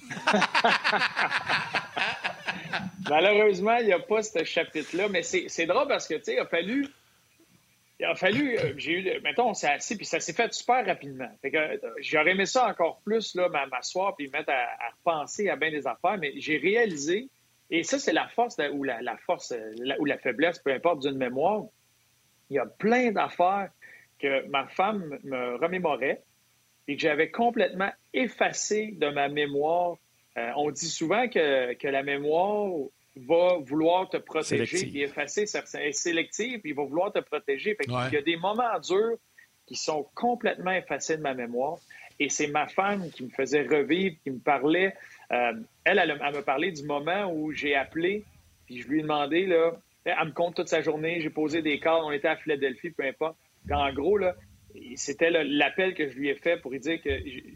Malheureusement, il n'y a pas ce chapitre-là, mais c'est drôle parce que, tu sais, il a fallu. Il a fallu, euh, j'ai eu, mettons, on s'est assis, puis ça s'est fait super rapidement. Euh, j'aurais aimé ça encore plus, là, m'asseoir puis mettre à, repenser à bien des affaires, mais j'ai réalisé, et ça, c'est la force ou la, force ou la faiblesse, peu importe, d'une mémoire. Il y a plein d'affaires que ma femme me remémorait, et que j'avais complètement effacé de ma mémoire. Euh, on dit souvent que, que, la mémoire va vouloir te protéger, et effacer, c'est sélective, puis il va vouloir te protéger. Il y a des moments durs qui sont complètement effacés de ma mémoire. Et c'est ma femme qui me faisait revivre, qui me parlait. Euh, elle, elle, elle, me parlait du moment où j'ai appelé, puis je lui ai demandé, là, elle me compte toute sa journée, j'ai posé des calls, on était à Philadelphie, peu importe. En gros, là, c'était l'appel que je lui ai fait pour lui dire que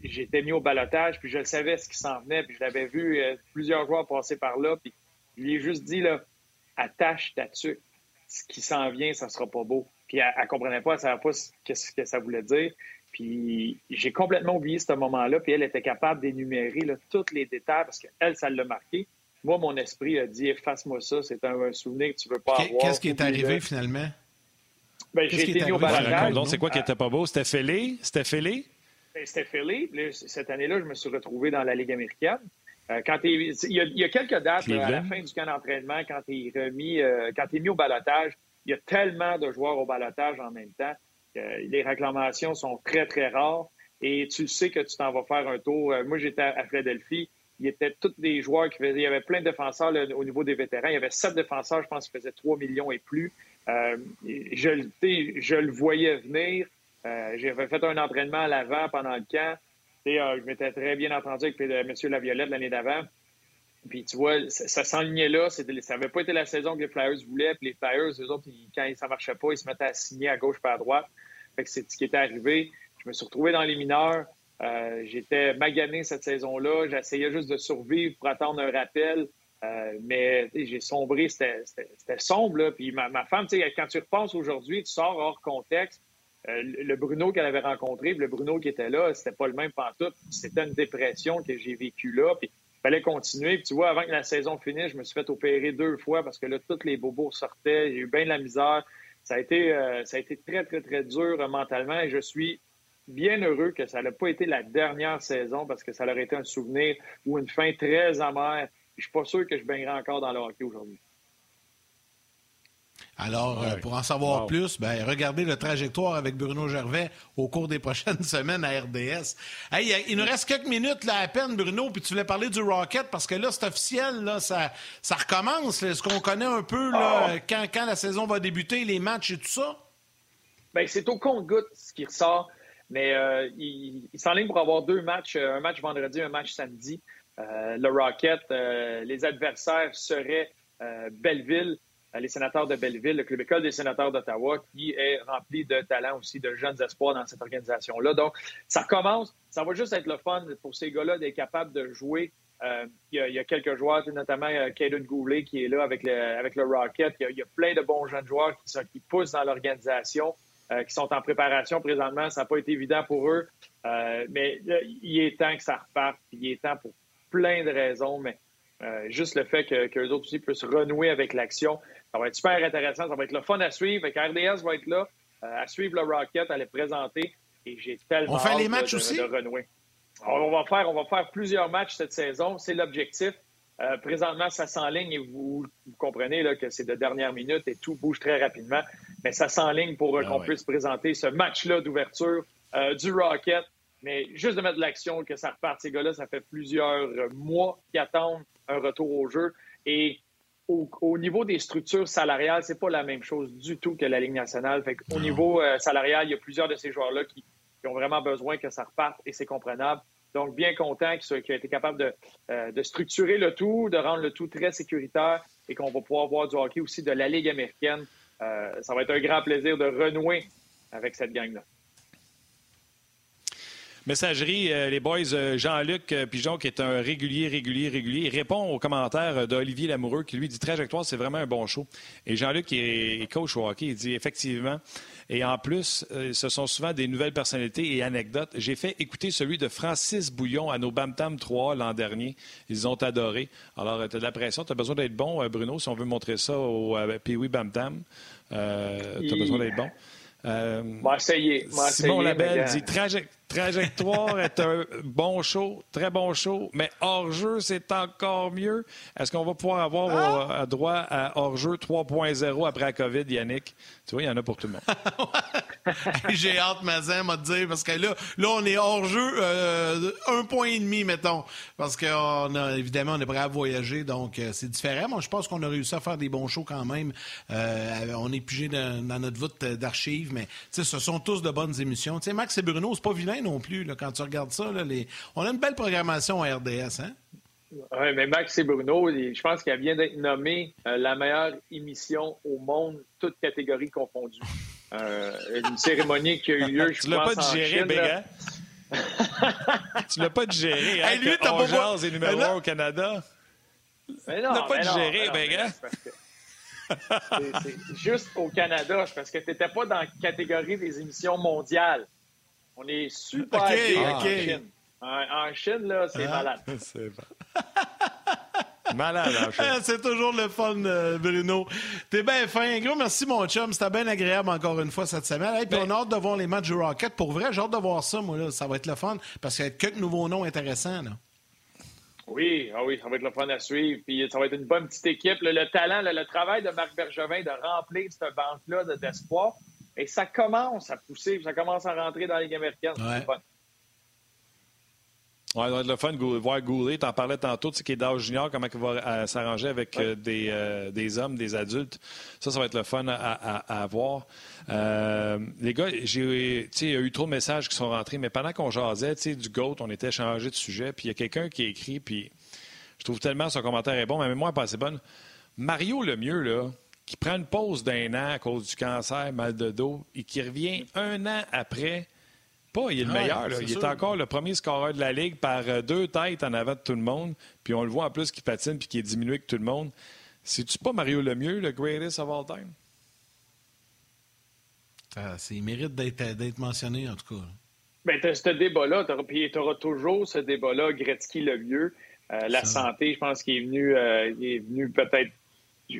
j'étais mis au balotage, puis je savais ce qui s'en venait, puis je l'avais vu euh, plusieurs joueurs passer par là, puis je lui ai juste dit, là, attache ta tuque, ce qui s'en vient, ça sera pas beau. Puis elle, ne comprenait pas, elle savait pas ce que, ça voulait dire. Puis j'ai complètement oublié ce moment-là, puis elle était capable d'énumérer tous les détails, parce qu'elle, ça l'a marqué. Moi, mon esprit a dit, efface-moi ça, c'est un, souvenir que tu veux pas avoir. Qu'est-ce qui est arrivé finalement? Ben, j'ai été mis au barrage. c'est quoi qui était pas beau? C'était fêlé? C'était fêlé? Ben, c'était fêlé. Cette année-là, je me suis retrouvé dans la Ligue américaine. Euh, quand il, y a, il, y a, quelques dates à la fin du camp d'entraînement, quand tu es remis, euh, quand es mis au balotage, il y a tellement de joueurs au balotage en même temps. les réclamations sont très, très rares. Et tu sais que tu t'en vas faire un tour. Euh, moi, j'étais à Philadelphie. Il y avait tous des joueurs qui faisaient. Il y avait plein de défenseurs au niveau des vétérans. Il y avait sept défenseurs, je pense, qui faisaient 3 millions et plus. Euh, je, je, le voyais venir. Euh, J'avais fait un entraînement à l'avant pendant le camp. Euh, je m'étais très bien entendu avec M. Laviolette l'année d'avant. Puis tu vois, ça, s'enlignait là. Ça n'avait pas été la saison que les Flyers voulaient. Puis les Flyers, eux autres, quand ça ne marchait pas, ils se mettaient à signer à gauche pas à droite. C'est ce qui était arrivé. Je me suis retrouvé dans les mineurs. J'étais magané cette saison-là. J'essayais juste de survivre pour attendre un rappel. Euh, mais j'ai sombré, c'était sombre. Là. Puis ma, femme, quand tu repenses aujourd'hui, tu sors hors contexte. Euh, le Bruno qu'elle avait rencontré, le Bruno qui était là, c'était pas le même pantoute. C'était une dépression que j'ai vécue là. Puis il fallait continuer. Puis tu vois, avant que la saison finisse, je me suis fait opérer deux fois parce que là, tous les bobos sortaient. J'ai eu bien de la misère. Ça a été, euh, ça a été très, très, très dur mentalement. Et je suis bien heureux que ça n'a pas été la dernière saison parce que ça aurait été un souvenir ou une fin très amère je suis pas sûr que je baignerai encore dans le hockey aujourd'hui. Alors, euh, pour en savoir plus, ben, regardez le trajectoire avec Bruno Gervais au cours des prochaines semaines à RDS. Hey, il nous reste quelques minutes là, à peine, Bruno, puis tu voulais parler du Rocket parce que là, c'est officiel, là, ça, ça recommence. Est-ce qu'on connaît un peu là, ah. quand, quand la saison va débuter, les matchs et tout ça? Bien, c'est au compte-goutte ce qui ressort. Mais euh, il, il s'enligne pour avoir deux matchs, euh, un match vendredi, un match samedi. Euh, le Rocket, les adversaires seraient Belleville, les sénateurs de Belleville, le club école des sénateurs d'Ottawa, qui est rempli de talents aussi, de jeunes espoirs dans cette organisation-là. Donc, ça commence. Ça va juste être le fun pour ces gars-là d'être capables de jouer. il, y a, quelques joueurs, notamment Caden Goulet qui est là avec le, avec le Rocket. Il y, a, plein de bons jeunes joueurs qui, qui poussent dans l'organisation. Euh, qui sont en préparation présentement. Ça n'a pas été évident pour eux. Euh, mais il est temps que ça reparte. Il est temps pour plein de raisons. Mais euh, juste le fait que, autres aussi puissent renouer avec l'action, ça va être super intéressant. Ça va être le fun à suivre. RDS va être là à suivre le Rocket, à les présenter. Et j'ai tellement on fait les matchs aussi? renouer. On va, faire, on va faire plusieurs matchs cette saison. C'est l'objectif. Euh, présentement, ça s'enligne et vous, comprenez là, que c'est de dernière minute et tout bouge très rapidement. Mais ça s'enligne pour euh, ah qu'on puisse présenter ce match-là d'ouverture euh, du Rocket. Mais juste de mettre de l'action, que ça reparte, ces gars-là, ça fait plusieurs mois qu'ils attendent un retour au jeu. Et au, niveau des structures salariales, c'est pas la même chose du tout que la Ligue nationale. Fait au niveau salarial, il y a plusieurs de ces joueurs-là qui, qui, ont vraiment besoin que ça reparte et c'est comprenable. Donc, bien content qu'il ait été capable euh, de, structurer le tout, de rendre le tout très sécuritaire et qu'on va pouvoir voir du hockey aussi de la Ligue américaine. Euh, ça va être un grand plaisir de renouer avec cette gang-là. Messagerie, euh, les boys, Jean-Luc Pigeon, qui est un régulier, régulier, régulier, répond aux commentaires d'Olivier Lamoureux, qui lui dit Trajectoire, c'est vraiment un bon show. Et Jean-Luc, qui est coach au hockey, il dit effectivement, et en plus, euh, ce sont souvent des nouvelles personnalités et anecdotes. J'ai fait écouter celui de Francis Bouillon à nos Bam 3 l'an dernier. Ils ont adoré. Alors, euh, tu as de la pression. Tu as besoin d'être bon, euh, Bruno, si on veut montrer ça au Pee-Wee Bam Tam. tu as besoin d'être bon. Euh, Simon Labelle dit Trajectoire est un bon show, très bon show, mais hors-jeu, c'est encore mieux. Est-ce qu'on va pouvoir avoir ah! droit à hors-jeu 3.0 après la COVID, Yannick? Tu vois, il y en a pour tout le monde. J'ai hâte, Mazin, m'a dire, parce que là, là on est hors-jeu euh, un point et demi, mettons. Parce qu'on a, évidemment, on est prêt à voyager, donc euh, c'est différent. Moi, je pense qu'on a réussi à faire des bons shows quand même. on est pigé dans, dans, notre voûte d'archives, mais ce sont tous de bonnes émissions. sais, Max et Bruno, c'est pas vilain non plus, quand tu regardes ça. les... On a une belle programmation à RDS, hein? Oui, mais Max et Bruno, je pense qu'il vient d'être nommé euh, la meilleure émission au monde, toutes catégories confondues. Euh, une cérémonie qui a eu lieu, je tu pense, pas digéré, en Chine, tu l'as pas digéré, hein, hey, lui, que pas... est numéro un au Canada? Mais non, tu l'as pas digéré, Béga? C'est juste au Canada, parce que tu n'étais pas dans la catégorie des émissions mondiales. On est super en Chine. En, Chine, là, c'est ah, malade. C'est Malade, en Chine. C'est toujours le fun, euh, Bruno. T'es bien fin. Gros, merci, mon chum. C'était bien agréable encore une fois cette semaine. Et puis, on a hâte de voir les matchs du Rocket. Pour vrai, j'ai hâte de voir ça, moi. Là. Ça va être le fun parce qu'il y a quelques nouveaux noms intéressants. Là. Oui, ah oui, ça va être le fun à suivre. Puis ça va être une bonne petite équipe. Le, talent, le, travail de Marc Bergevin de remplir cette banque-là d'espoir. Et ça commence à pousser, ça commence à rentrer dans les Ligue américaine. Ouais. Oui, ça va être le fun de voir Goulet. Tu en parlais tantôt, tu sais, qui est d'âge junior, comment il va euh, s'arranger avec euh, des, euh, des, hommes, des adultes. Ça, ça va être le fun à, à, voir. les gars, j'ai, il y a eu trop de messages qui sont rentrés, mais pendant qu'on jasait du GOAT, on était changé de sujet, puis il y a quelqu'un qui a écrit, puis je trouve tellement son commentaire est bon, mais moi, pas assez bonne. Mario le mieux, là, qui prend une pause d'un an à cause du cancer, mal de dos, et qui revient un an après. Pas, il est le ah meilleur. il est encore le premier scoreur de la Ligue par euh, deux têtes en avant de tout le monde. Puis on le voit en plus qu'il patine puis qu'il est diminué que tout le monde. C'est-tu pas Mario Lemieux, le greatest of all time? il mérite d'être mentionné, en tout cas. Bien, tu as ce débat-là, puis tu auras toujours ce débat-là, Gretzky-Lemieux. Euh, la santé, je pense qu'il est venu, euh, est venu peut-être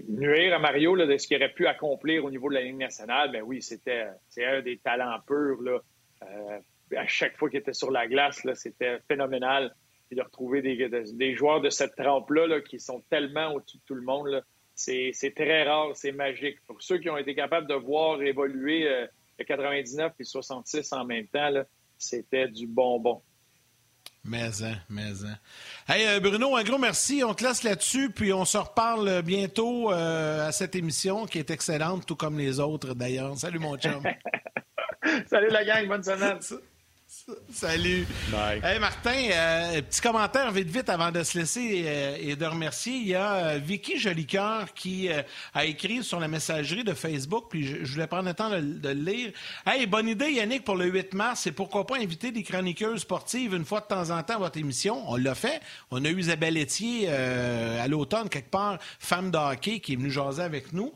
nuire à Mario de ce qu'il aurait pu accomplir au niveau de la Ligue nationale, ben oui, c'était un des talents purs. Là. Euh, à chaque fois qu'il était sur la glace, c'était phénoménal. De retrouver des, des, joueurs de cette trempe-là qui sont tellement au-dessus de tout le monde, c'est très rare, c'est magique. Pour ceux qui ont été capables de voir évoluer le 99 et 66 en même temps, c'était du bonbon. Mais, hein, mais, hein. Hey, euh, Bruno, un gros merci. On te laisse là-dessus, puis on se reparle bientôt euh, à cette émission qui est excellente, tout comme les autres d'ailleurs. Salut, mon chum. Salut, la gang. Bonne semaine. Salut. Bye. Hey Martin, euh, petit commentaire vite vite avant de se laisser euh, et de remercier. Il y a euh, Vicky Jolicoeur qui a écrit sur la messagerie de Facebook, puis je, voulais prendre le temps de, le lire. Hey, bonne idée Yannick pour le 8 mars, et pourquoi pas inviter des chroniqueuses sportives une fois de temps en temps à votre émission. On l'a fait. On a eu Isabelle Etier à l'automne, quelque part, femme de hockey, qui est venue jaser avec nous.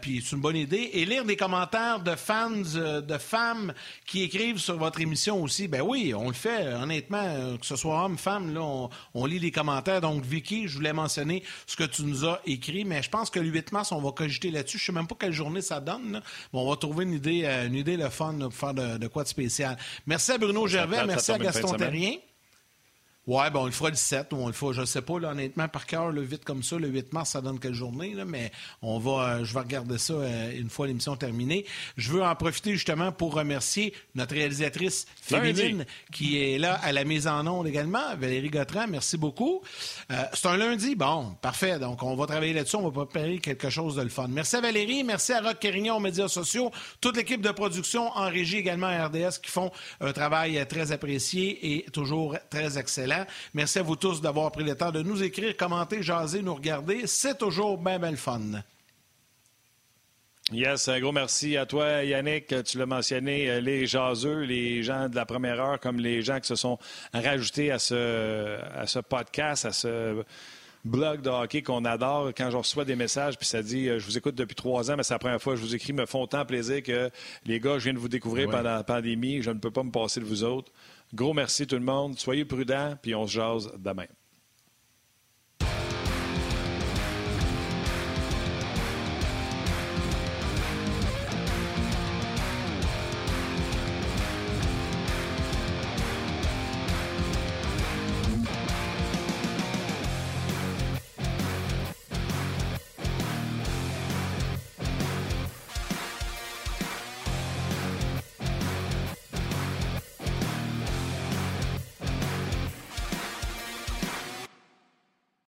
puis c'est une bonne idée. Et lire des commentaires de fans, de femmes qui écrivent sur votre émission aussi ben oui, on le fait, honnêtement, euh, que ce soit homme, femme, là, on, lit les commentaires. Donc, Vicky, je voulais mentionner ce que tu nous as écrit, mais je pense que le 8 mars, on va cogiter là-dessus. Je sais même pas quelle journée ça donne, mais on va trouver une idée, euh, une idée le fun pour faire de, quoi de spécial. Merci à Bruno Gervais, merci à Gaston Terrien. Ouais, bon, on le fera le 7 ou on le fera, je sais pas, là, honnêtement, par cœur, le vite comme ça, le 8 mars, ça donne quelle journée, là, mais on va, euh, je vais regarder ça euh, une fois l'émission terminée. Je veux en profiter justement pour remercier notre réalisatrice féminine qui est là à la mise en onde également, Valérie Gautran, merci beaucoup. Euh, c'est un lundi, bon, parfait, donc on va travailler là-dessus, on va préparer quelque chose de le fun. Merci à Valérie, merci à Rock Quérignon aux médias sociaux, toute l'équipe de production en régie également à RDS qui font un travail très apprécié et toujours très excellent. Merci à vous tous d'avoir pris le temps de nous écrire, commenter, jaser, nous regarder. C'est toujours bien, bien le fun. Yes, un gros merci à toi, Yannick. Tu l'as mentionné, euh, les jaseux, les gens de la première heure, comme les gens qui se sont rajoutés à ce, à ce podcast, à ce blog de hockey qu'on adore. Quand je reçois des messages, puis ça dit euh, Je vous écoute depuis trois ans, mais c'est la première fois que je vous écris, me font tant plaisir que les gars, je viens de vous découvrir pendant la pandémie. Je ne peux pas me passer de vous autres. Gros merci tout le monde. Soyez prudents, puis on se jase demain.